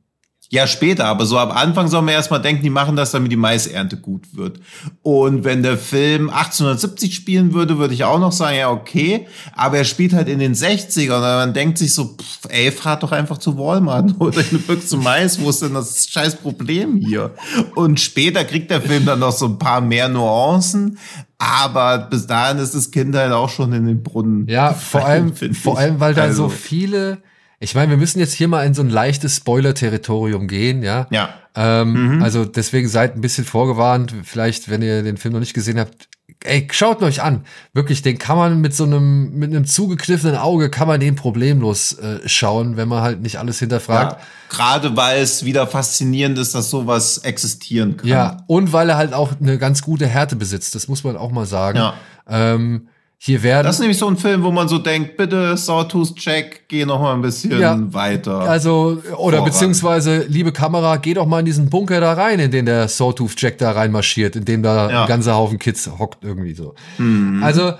ja, später, aber so am Anfang soll man erstmal denken, die machen das, damit die Maisernte gut wird. Und wenn der Film 1870 spielen würde, würde ich auch noch sagen, ja, okay. Aber er spielt halt in den 60ern und man denkt sich so, pff, ey, fahrt doch einfach zu Walmart oder eine Büchse Mais, wo ist denn das scheiß Problem hier? Und später kriegt der Film dann noch so ein paar mehr Nuancen. Aber bis dahin ist das Kind halt auch schon in den Brunnen. Ja, vor allem, vor allem, weil da also. so viele ich meine, wir müssen jetzt hier mal in so ein leichtes Spoiler-Territorium gehen, ja. Ja. Ähm, mhm. Also deswegen seid ein bisschen vorgewarnt. Vielleicht, wenn ihr den Film noch nicht gesehen habt, ey, schaut euch an. Wirklich, den kann man mit so einem, mit einem zugekniffenen Auge, kann man den problemlos äh, schauen, wenn man halt nicht alles hinterfragt. Ja, Gerade weil es wieder faszinierend ist, dass sowas existieren kann. Ja, und weil er halt auch eine ganz gute Härte besitzt. Das muss man auch mal sagen. Ja. Ähm, hier werden. Das ist nämlich so ein Film, wo man so denkt, bitte Sawtooth Jack, geh noch mal ein bisschen ja, weiter. Also, oder voran. beziehungsweise, liebe Kamera, geh doch mal in diesen Bunker da rein, in den der Sawtooth Jack da reinmarschiert, in dem da ja. ein ganzer Haufen Kids hockt irgendwie so. Mhm. Also,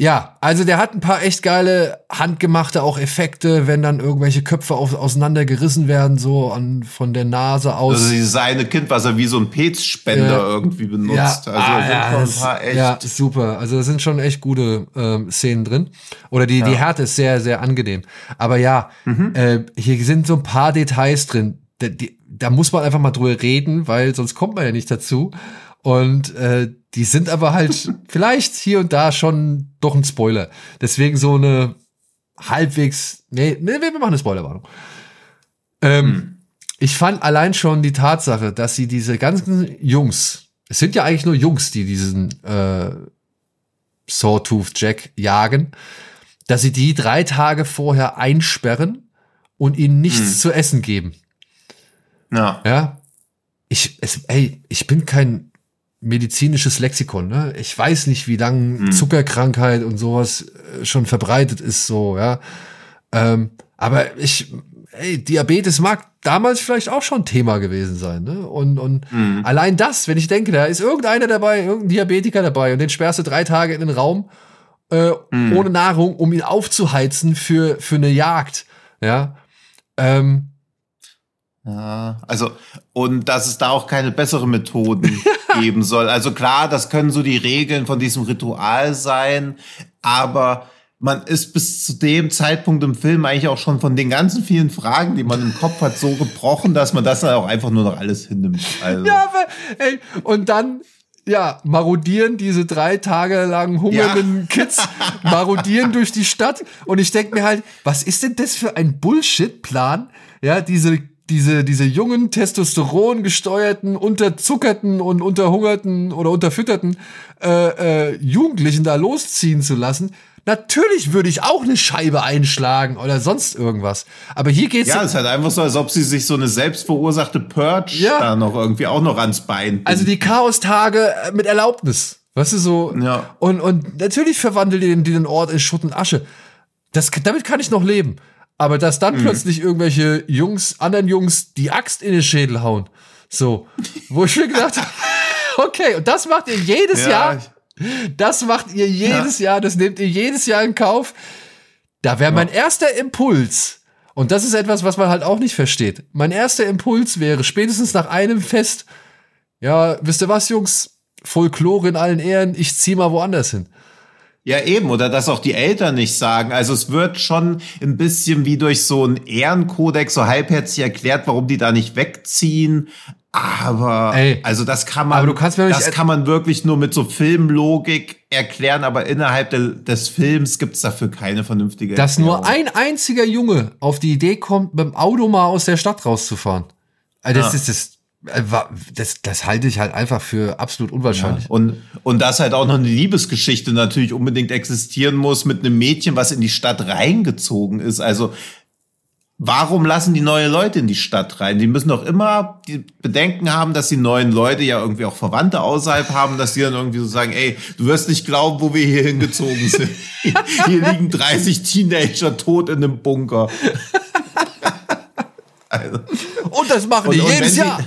ja, also der hat ein paar echt geile handgemachte auch Effekte, wenn dann irgendwelche Köpfe auf, auseinandergerissen werden, so an, von der Nase aus. Also dieses eine Kind, was er wie so ein Petspender ja. irgendwie benutzt. Ja, also ah, ja, das, ja, super. Also da sind schon echt gute ähm, Szenen drin. Oder die, ja. die Härte ist sehr, sehr angenehm. Aber ja, mhm. äh, hier sind so ein paar Details drin. Da, die, da muss man einfach mal drüber reden, weil sonst kommt man ja nicht dazu. Und äh, die sind aber halt vielleicht hier und da schon doch ein Spoiler. Deswegen so eine halbwegs. Nee, nee wir machen eine Spoilerwarnung. Ähm, hm. Ich fand allein schon die Tatsache, dass sie diese ganzen Jungs, es sind ja eigentlich nur Jungs, die diesen äh, Sawtooth Jack jagen, dass sie die drei Tage vorher einsperren und ihnen nichts hm. zu essen geben. Ja. Ja. Ich, es, ey, ich bin kein medizinisches Lexikon. Ne? Ich weiß nicht, wie lange hm. Zuckerkrankheit und sowas äh, schon verbreitet ist, so, ja. Ähm, aber ich, ey, Diabetes mag damals vielleicht auch schon Thema gewesen sein. Ne? Und, und hm. allein das, wenn ich denke, da ist irgendeiner dabei, irgendein Diabetiker dabei und den sperrst du drei Tage in den Raum äh, hm. ohne Nahrung, um ihn aufzuheizen für, für eine Jagd. Ja. Ähm, ja, also, und dass es da auch keine besseren Methoden geben soll. Also klar, das können so die Regeln von diesem Ritual sein, aber man ist bis zu dem Zeitpunkt im Film eigentlich auch schon von den ganzen vielen Fragen, die man im Kopf hat, so gebrochen, dass man das dann auch einfach nur noch alles hinnimmt. Also. Ja, aber, ey, und dann ja, marodieren diese drei Tage lang hungernden ja. Kids, marodieren durch die Stadt. Und ich denke mir halt, was ist denn das für ein Bullshit-Plan? Ja, diese diese, diese jungen, Testosteron gesteuerten, unterzuckerten und unterhungerten oder unterfütterten äh, äh, Jugendlichen da losziehen zu lassen. Natürlich würde ich auch eine Scheibe einschlagen oder sonst irgendwas. Aber hier geht's. Ja, es ist halt einfach so, als ob sie sich so eine selbstverursachte Purge ja. da noch irgendwie auch noch ans Bein. Also die Chaos-Tage äh, mit Erlaubnis. Weißt du, so. Ja. Und, und natürlich verwandelt die den, den Ort in Schutt und Asche. Das, damit kann ich noch leben. Aber dass dann mhm. plötzlich irgendwelche Jungs, anderen Jungs, die Axt in den Schädel hauen. So, wo ich mir gedacht habe, okay, und das macht ihr jedes ja. Jahr. Das macht ihr jedes ja. Jahr, das nehmt ihr jedes Jahr in Kauf. Da wäre mein erster Impuls, und das ist etwas, was man halt auch nicht versteht. Mein erster Impuls wäre spätestens nach einem Fest, ja, wisst ihr was, Jungs? Folklore in allen Ehren, ich zieh mal woanders hin. Ja, eben, oder dass auch die Eltern nicht sagen. Also es wird schon ein bisschen wie durch so einen Ehrenkodex so halbherzig erklärt, warum die da nicht wegziehen. Aber Ey, also das kann man, aber du kannst mir das kann man wirklich nur mit so Filmlogik erklären, aber innerhalb de, des Films gibt's dafür keine vernünftige Dass Erklärung. nur ein einziger Junge auf die Idee kommt, mit dem Auto mal aus der Stadt rauszufahren. Also das ja. ist das das, das halte ich halt einfach für absolut unwahrscheinlich. Ja, und, und dass halt auch noch eine Liebesgeschichte natürlich unbedingt existieren muss mit einem Mädchen, was in die Stadt reingezogen ist. Also warum lassen die neue Leute in die Stadt rein? Die müssen doch immer die Bedenken haben, dass die neuen Leute ja irgendwie auch Verwandte außerhalb haben, dass die dann irgendwie so sagen, ey, du wirst nicht glauben, wo wir hier hingezogen sind. hier liegen 30 Teenager tot in einem Bunker. also. Und das machen die und, jedes und Jahr.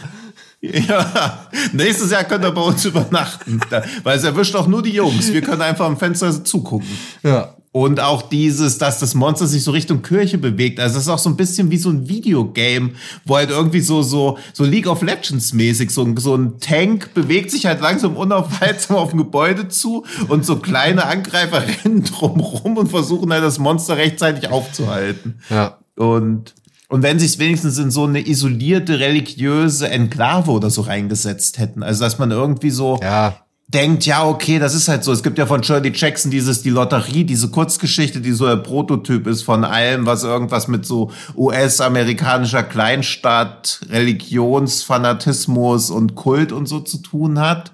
Ja, nächstes Jahr könnt ihr bei uns übernachten, weil es erwischt auch nur die Jungs. Wir können einfach am Fenster zugucken. Ja. Und auch dieses, dass das Monster sich so Richtung Kirche bewegt. Also es ist auch so ein bisschen wie so ein Videogame, wo halt irgendwie so, so, so League of Legends mäßig, so, so ein Tank bewegt sich halt langsam unaufhaltsam auf ein Gebäude zu und so kleine Angreifer rennen drumrum und versuchen halt das Monster rechtzeitig aufzuhalten. Ja. Und, und wenn sie es wenigstens in so eine isolierte religiöse Enklave oder so reingesetzt hätten. Also dass man irgendwie so, ja denkt, ja, okay, das ist halt so. Es gibt ja von Shirley Jackson dieses, die Lotterie, diese Kurzgeschichte, die so der Prototyp ist von allem, was irgendwas mit so US-amerikanischer Kleinstadt, Religionsfanatismus und Kult und so zu tun hat.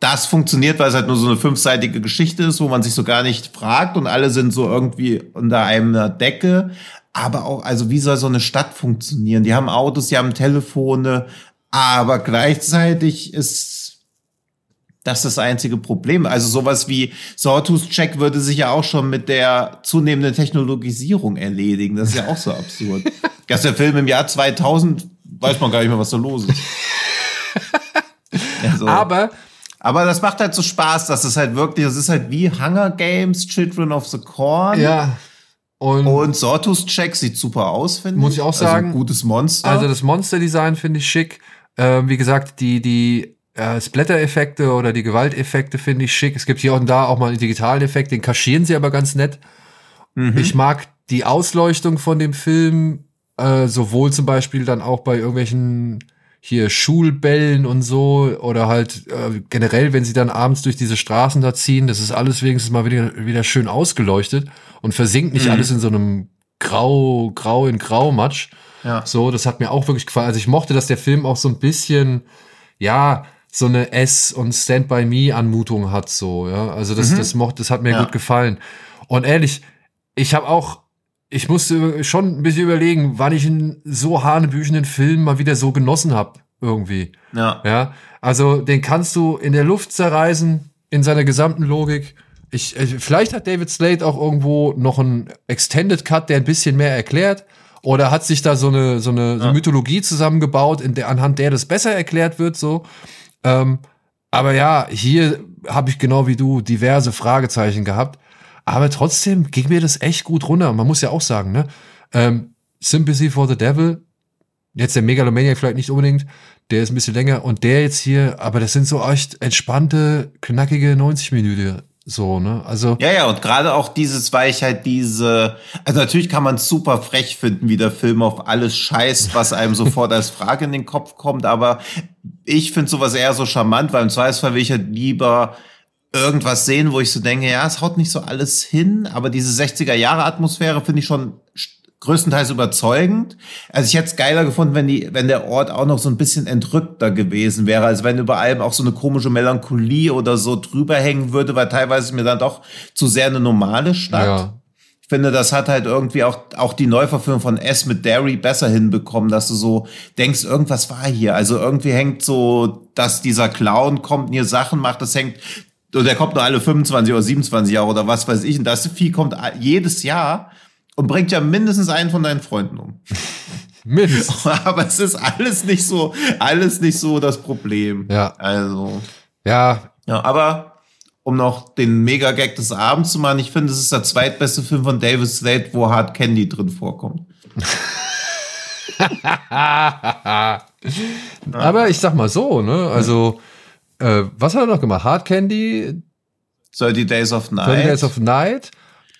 Das funktioniert, weil es halt nur so eine fünfseitige Geschichte ist, wo man sich so gar nicht fragt und alle sind so irgendwie unter einer Decke. Aber auch, also wie soll so eine Stadt funktionieren? Die haben Autos, die haben Telefone, aber gleichzeitig ist das das einzige Problem. Also sowas wie Sawtooth Check würde sich ja auch schon mit der zunehmenden Technologisierung erledigen. Das ist ja auch so absurd. Dass der Film im Jahr 2000 weiß man gar nicht mehr, was da los ist. Also, aber aber das macht halt so Spaß, dass es halt wirklich, es ist halt wie Hunger Games, Children of the Corn. Ja. Und, und Sortus Check sieht super aus, finde ich. Muss ich auch sagen. Also gutes Monster. Also das Monster-Design finde ich schick. Ähm, wie gesagt, die, die äh, Splatter-Effekte oder die Gewalteffekte finde ich schick. Es gibt hier und da auch mal einen digitalen Effekt, den kaschieren sie aber ganz nett. Mhm. Ich mag die Ausleuchtung von dem Film, äh, sowohl zum Beispiel dann auch bei irgendwelchen hier Schulbällen und so oder halt äh, generell, wenn sie dann abends durch diese Straßen da ziehen, das ist alles wenigstens mal wieder, wieder schön ausgeleuchtet und versinkt nicht mhm. alles in so einem grau, grau in grau Matsch. Ja. So, das hat mir auch wirklich gefallen. Also ich mochte, dass der Film auch so ein bisschen, ja, so eine S und Stand by Me Anmutung hat so, ja. Also das mhm. das mocht das hat mir ja. gut gefallen. Und ehrlich, ich habe auch ich musste schon ein bisschen überlegen, wann ich einen so hanebüchenden Film mal wieder so genossen habe irgendwie. Ja. Ja, also den kannst du in der Luft zerreißen in seiner gesamten Logik. Ich, vielleicht hat David Slade auch irgendwo noch einen Extended Cut, der ein bisschen mehr erklärt. Oder hat sich da so eine, so eine, so Mythologie zusammengebaut, in der, anhand der das besser erklärt wird, so. Ähm, aber ja, hier habe ich genau wie du diverse Fragezeichen gehabt. Aber trotzdem ging mir das echt gut runter. Man muss ja auch sagen, ne? Ähm, Sympathy for the Devil, jetzt der Megalomaniac vielleicht nicht unbedingt, der ist ein bisschen länger und der jetzt hier, aber das sind so echt entspannte, knackige 90 Minuten. So, ne? Also. Ja, ja, und gerade auch dieses, weil ich halt diese, also natürlich kann man super frech finden, wie der Film auf alles scheißt, was einem sofort als Frage in den Kopf kommt, aber ich finde sowas eher so charmant, weil im Zweifelsfall will ich halt lieber irgendwas sehen, wo ich so denke, ja, es haut nicht so alles hin, aber diese 60er Jahre Atmosphäre finde ich schon größtenteils überzeugend. Also ich hätte es geiler gefunden, wenn die, wenn der Ort auch noch so ein bisschen entrückter gewesen wäre, als wenn über allem auch so eine komische Melancholie oder so drüber hängen würde, weil teilweise ist mir dann doch zu sehr eine normale Stadt. Ja. Ich finde, das hat halt irgendwie auch, auch die Neuverfilmung von S mit Derry besser hinbekommen, dass du so denkst, irgendwas war hier. Also irgendwie hängt so, dass dieser Clown kommt und hier Sachen macht, das hängt, der kommt nur alle 25 oder 27 Jahre oder was weiß ich. Und das Vieh kommt jedes Jahr und bringt ja mindestens einen von deinen Freunden um. mindestens. Aber es ist alles nicht so, alles nicht so das Problem. Ja. Also. Ja. Ja, aber um noch den Mega-Gag des Abends zu machen, ich finde, es ist der zweitbeste Film von David Slade, wo Hard Candy drin vorkommt. aber ich sag mal so, ne, also, äh, was hat er noch gemacht? Hard Candy? 30 Days of Night. 30 Days of Night.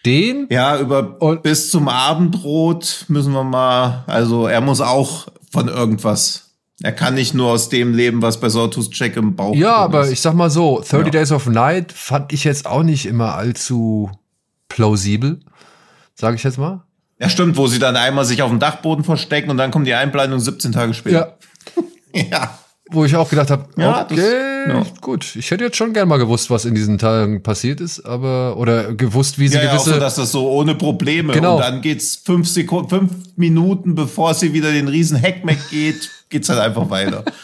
Den? Ja, über und bis zum Abendrot müssen wir mal, also er muss auch von irgendwas. Er kann nicht nur aus dem leben, was bei Sortus Check im Bauch Ja, aber ist. ich sag mal so, 30 ja. Days of Night fand ich jetzt auch nicht immer allzu plausibel, sage ich jetzt mal. Ja, stimmt, wo sie dann einmal sich auf dem Dachboden verstecken und dann kommt die Einblendung 17 Tage später. Ja. ja. Wo ich auch gedacht habe, Ja, das- okay, ja. gut, ich hätte jetzt schon gern mal gewusst, was in diesen Tagen passiert ist, aber oder gewusst, wie sie Ja, ja, gewisse so, dass das so ohne Probleme. Genau. Und dann geht's fünf Sekunden, fünf Minuten, bevor sie wieder den riesen Heckmeck geht, geht's halt einfach weiter.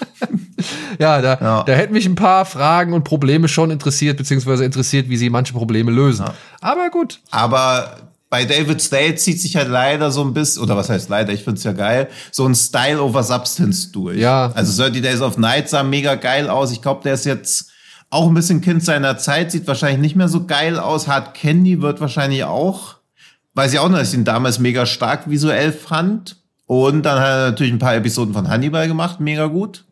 Ja, da, Ja. da hätten mich ein paar Fragen und Probleme schon interessiert, beziehungsweise interessiert, wie sie manche Probleme lösen. Aber gut. Aber bei David Slade zieht sich halt leider so ein bisschen, oder was heißt leider, ich find's ja geil, so ein Style over Substance durch. Ja. Also 30 Days of Night sah mega geil aus. Ich glaube, der ist jetzt auch ein bisschen Kind seiner Zeit, sieht wahrscheinlich nicht mehr so geil aus. Hard Candy wird wahrscheinlich auch, weiß ich auch noch, dass ich ihn damals mega stark visuell fand. Und dann hat er natürlich ein paar Episoden von Hannibal gemacht, mega gut.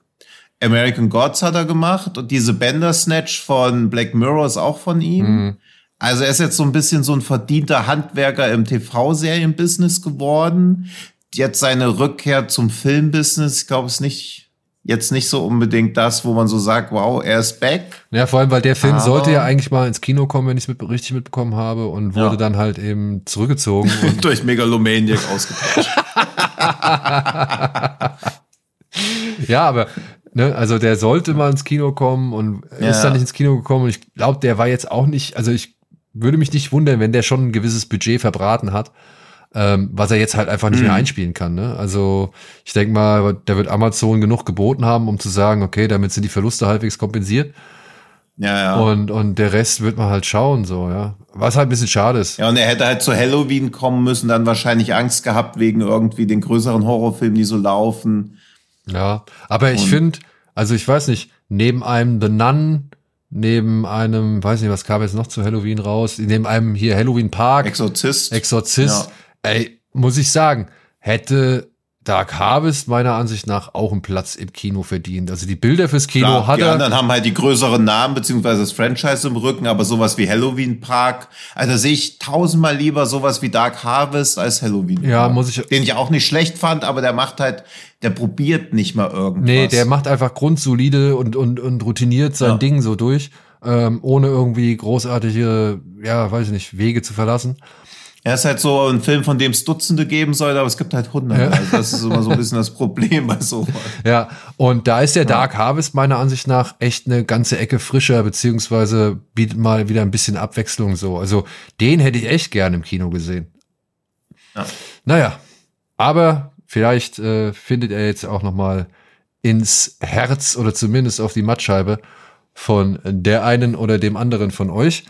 American Gods hat er gemacht und diese Bender Snatch von Black Mirror ist auch von ihm. Also er ist jetzt so ein bisschen so ein verdienter Handwerker im TV-Serien-Business geworden. Jetzt seine Rückkehr zum Filmbusiness, ich glaube, ist nicht jetzt nicht so unbedingt das, wo man so sagt, wow, er ist back. Ja, vor allem, weil der Film Aber- sollte ja eigentlich mal ins Kino kommen, wenn ich es mit, richtig mitbekommen habe, und wurde Ja. dann halt eben zurückgezogen. Und Durch Megalomaniac ausgetauscht. ja, aber ne, also der sollte mal ins Kino kommen und Ja. ist dann nicht ins Kino gekommen. Und ich glaube, der war jetzt auch nicht, also ich würde mich nicht wundern, wenn der schon ein gewisses Budget verbraten hat, ähm, was er jetzt halt einfach nicht Mhm. mehr einspielen kann. Ne? Also ich denke mal, da wird Amazon genug geboten haben, um zu sagen, okay, damit sind die Verluste halbwegs kompensiert. Ja, ja. Und, und der Rest wird man halt schauen, so, ja. Was halt ein bisschen schade ist. ja, und er hätte halt zu Halloween kommen müssen, dann wahrscheinlich Angst gehabt wegen irgendwie den größeren Horrorfilmen, die so laufen. Ja, aber ich finde, also ich weiß nicht, neben einem The Nun, neben einem, weiß nicht, was kam jetzt noch zu Halloween raus, neben einem hier Halloween Park, Exorzist. Exorzist, ey, muss ich sagen, hätte Dark Harvest meiner Ansicht nach auch einen Platz im Kino verdient. Also die Bilder fürs Kino Klar, hat die er. anderen haben halt die größeren Namen beziehungsweise das Franchise im Rücken, aber sowas wie Halloween Park, also sehe ich tausendmal lieber sowas wie Dark Harvest als Halloween. Ja, Park. muss ich- Den ich auch nicht schlecht fand, aber der macht halt, der probiert nicht mal irgendwas. Nee, der macht einfach grundsolide und, und, und routiniert sein Ja. Ding so durch, ähm, ohne irgendwie großartige, ja, weiß ich nicht, Wege zu verlassen. Er ist halt so ein Film, von dem es Dutzende geben soll, aber es gibt halt hunderte. Ja. Also das ist immer so ein bisschen das Problem bei sowas. Ja, und da ist der Dark Harvest meiner Ansicht nach echt eine ganze Ecke frischer, beziehungsweise bietet mal wieder ein bisschen Abwechslung so. Also den hätte ich echt gern im Kino gesehen. Ja. Naja, aber vielleicht äh, findet er jetzt auch noch mal ins Herz oder zumindest auf die Mattscheibe von der einen oder dem anderen von euch.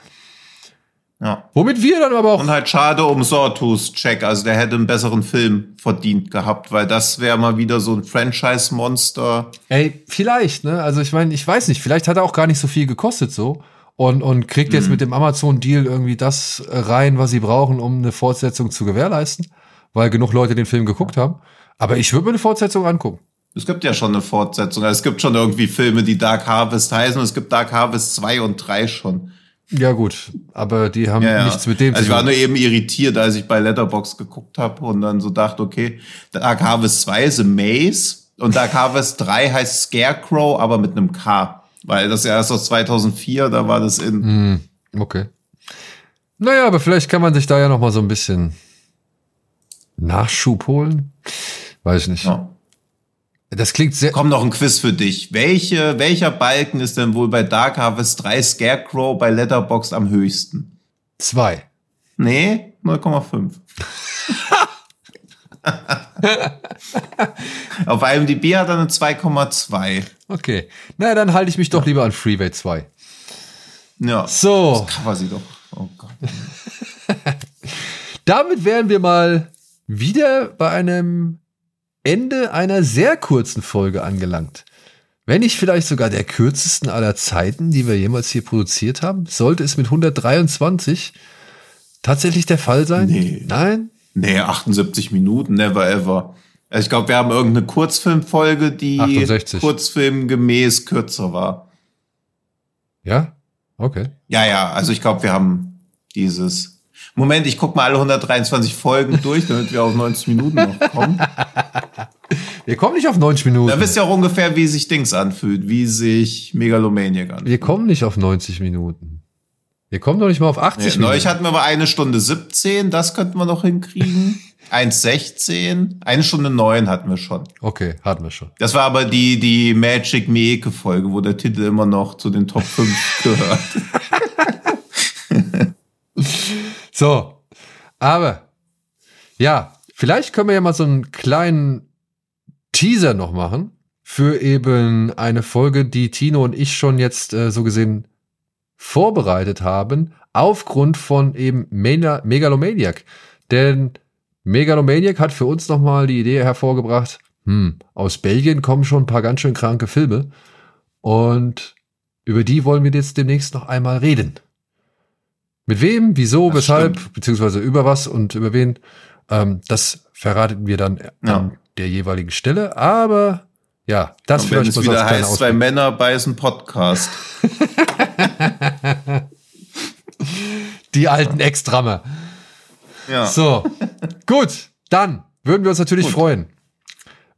Ja. Womit wir dann aber auch Und halt schade um Sawtooth Check. Also der hätte einen besseren Film verdient gehabt, weil das wäre mal wieder so ein Franchise-Monster. Ey, vielleicht, ne? Also ich meine, ich weiß nicht, vielleicht hat er auch gar nicht so viel gekostet so und, und kriegt Mhm. jetzt mit dem Amazon-Deal irgendwie das rein, was sie brauchen, um eine Fortsetzung zu gewährleisten, weil genug Leute den Film geguckt haben. Aber ich würde mir eine Fortsetzung angucken. Es gibt ja schon eine Fortsetzung. Also es gibt schon irgendwie Filme, die Dark Harvest heißen. Und es gibt Dark Harvest 2 und 3 schon. Ja, gut, aber die haben Ja, ja. nichts mit dem also ich war tun. nur eben irritiert, als ich bei Letterbox geguckt habe und dann so dachte, okay, Dark Harvest 2 ist Maze und Dark Harvest 3 heißt Scarecrow, aber mit einem K. Weil das ja erst aus 2004, da war das in. Hm, okay. Naja, aber vielleicht kann man sich da ja noch mal so ein bisschen Nachschub holen. Weiß ich nicht. Ja. Das klingt sehr. Komm noch ein Quiz für dich. Welche, welcher Balken ist denn wohl bei Dark Harvest 3 Scarecrow bei Letterboxd am höchsten? Zwei. Nee, 0,5. Auf IMDb hat er eine 2,2. Okay. Na, dann halte ich mich doch lieber an Freeway 2. Ja. So. Cover sie doch. Oh Gott. Damit wären wir mal wieder bei einem Ende einer sehr kurzen Folge angelangt. Wenn nicht vielleicht sogar der kürzesten aller Zeiten, die wir jemals hier produziert haben, sollte es mit 123 tatsächlich der Fall sein? Nee. Nein? Nee, 78 Minuten, never ever. Also ich glaube, wir haben irgendeine Kurzfilmfolge, die 68. kurzfilmgemäß kürzer war. Ja? Okay. Ja, ja, also ich glaube, wir haben dieses. Moment, ich guck mal alle 123 Folgen durch, damit wir auf 90 Minuten noch kommen. Wir kommen nicht auf 90 Minuten. Da wisst ihr auch ungefähr, wie sich Dings anfühlt, wie sich Megalomaniac anfühlt. wir kommen nicht auf 90 Minuten. Wir kommen doch nicht mal auf 80 Nee, Minuten. neulich hatten wir aber eine Stunde 17, das könnten wir noch hinkriegen. 1,16. Eine Stunde neun hatten wir schon. Okay, hatten wir schon. Das war aber die, die Magic Mieke Folge, wo der Titel immer noch zu den Top 5 gehört. So, aber ja, vielleicht können wir ja mal so einen kleinen Teaser noch machen für eben eine Folge, die Tino und ich schon jetzt äh, so gesehen vorbereitet haben, aufgrund von eben Mega Megalomaniac. Denn Megalomaniac hat für uns nochmal die Idee hervorgebracht, hm, aus Belgien kommen schon ein paar ganz schön kranke Filme und über die wollen wir jetzt demnächst noch einmal reden. Mit wem, wieso, Das weshalb, stimmt. beziehungsweise über was und über wen, ähm, das verraten wir dann Ja. an der jeweiligen Stelle. Aber ja, das Und vielleicht es wieder heißt, zwei. Männer beißen Podcast. Die alten Ex-Drammer. Ja. So, gut, dann würden wir uns natürlich freuen,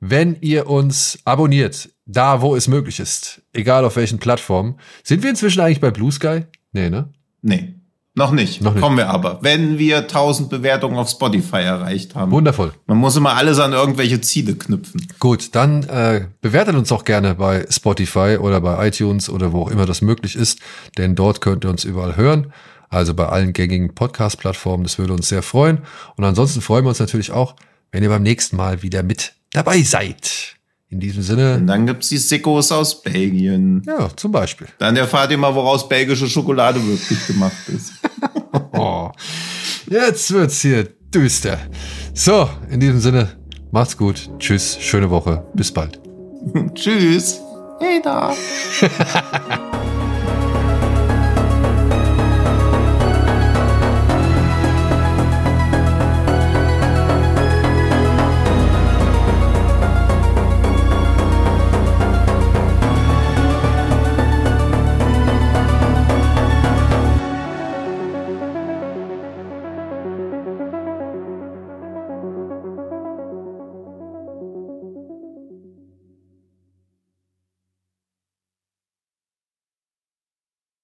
wenn ihr uns abonniert, da wo es möglich ist, egal auf welchen Plattformen. Sind wir inzwischen eigentlich bei Blue Sky? Nee, ne? Nee, noch nicht. Noch nicht. Kommen wir aber. Wenn wir 1000 Bewertungen auf Spotify erreicht haben. Wundervoll. Man muss immer alles an irgendwelche Ziele knüpfen. Gut, dann äh, bewertet uns auch gerne bei Spotify oder bei iTunes oder wo auch immer das möglich ist, denn dort könnt ihr uns überall hören. Also bei allen gängigen Podcast-Plattformen, das würde uns sehr freuen. Und ansonsten freuen wir uns natürlich auch, wenn ihr beim nächsten Mal wieder mit dabei seid. In diesem Sinne, Und dann gibt's die Sickos aus Belgien. ja, zum Beispiel. Dann erfahrt ihr mal, woraus belgische Schokolade wirklich gemacht ist. Oh, jetzt wird's hier düster. So, in diesem Sinne, macht's gut. Tschüss, schöne Woche. Bis bald. Tschüss. Hey da.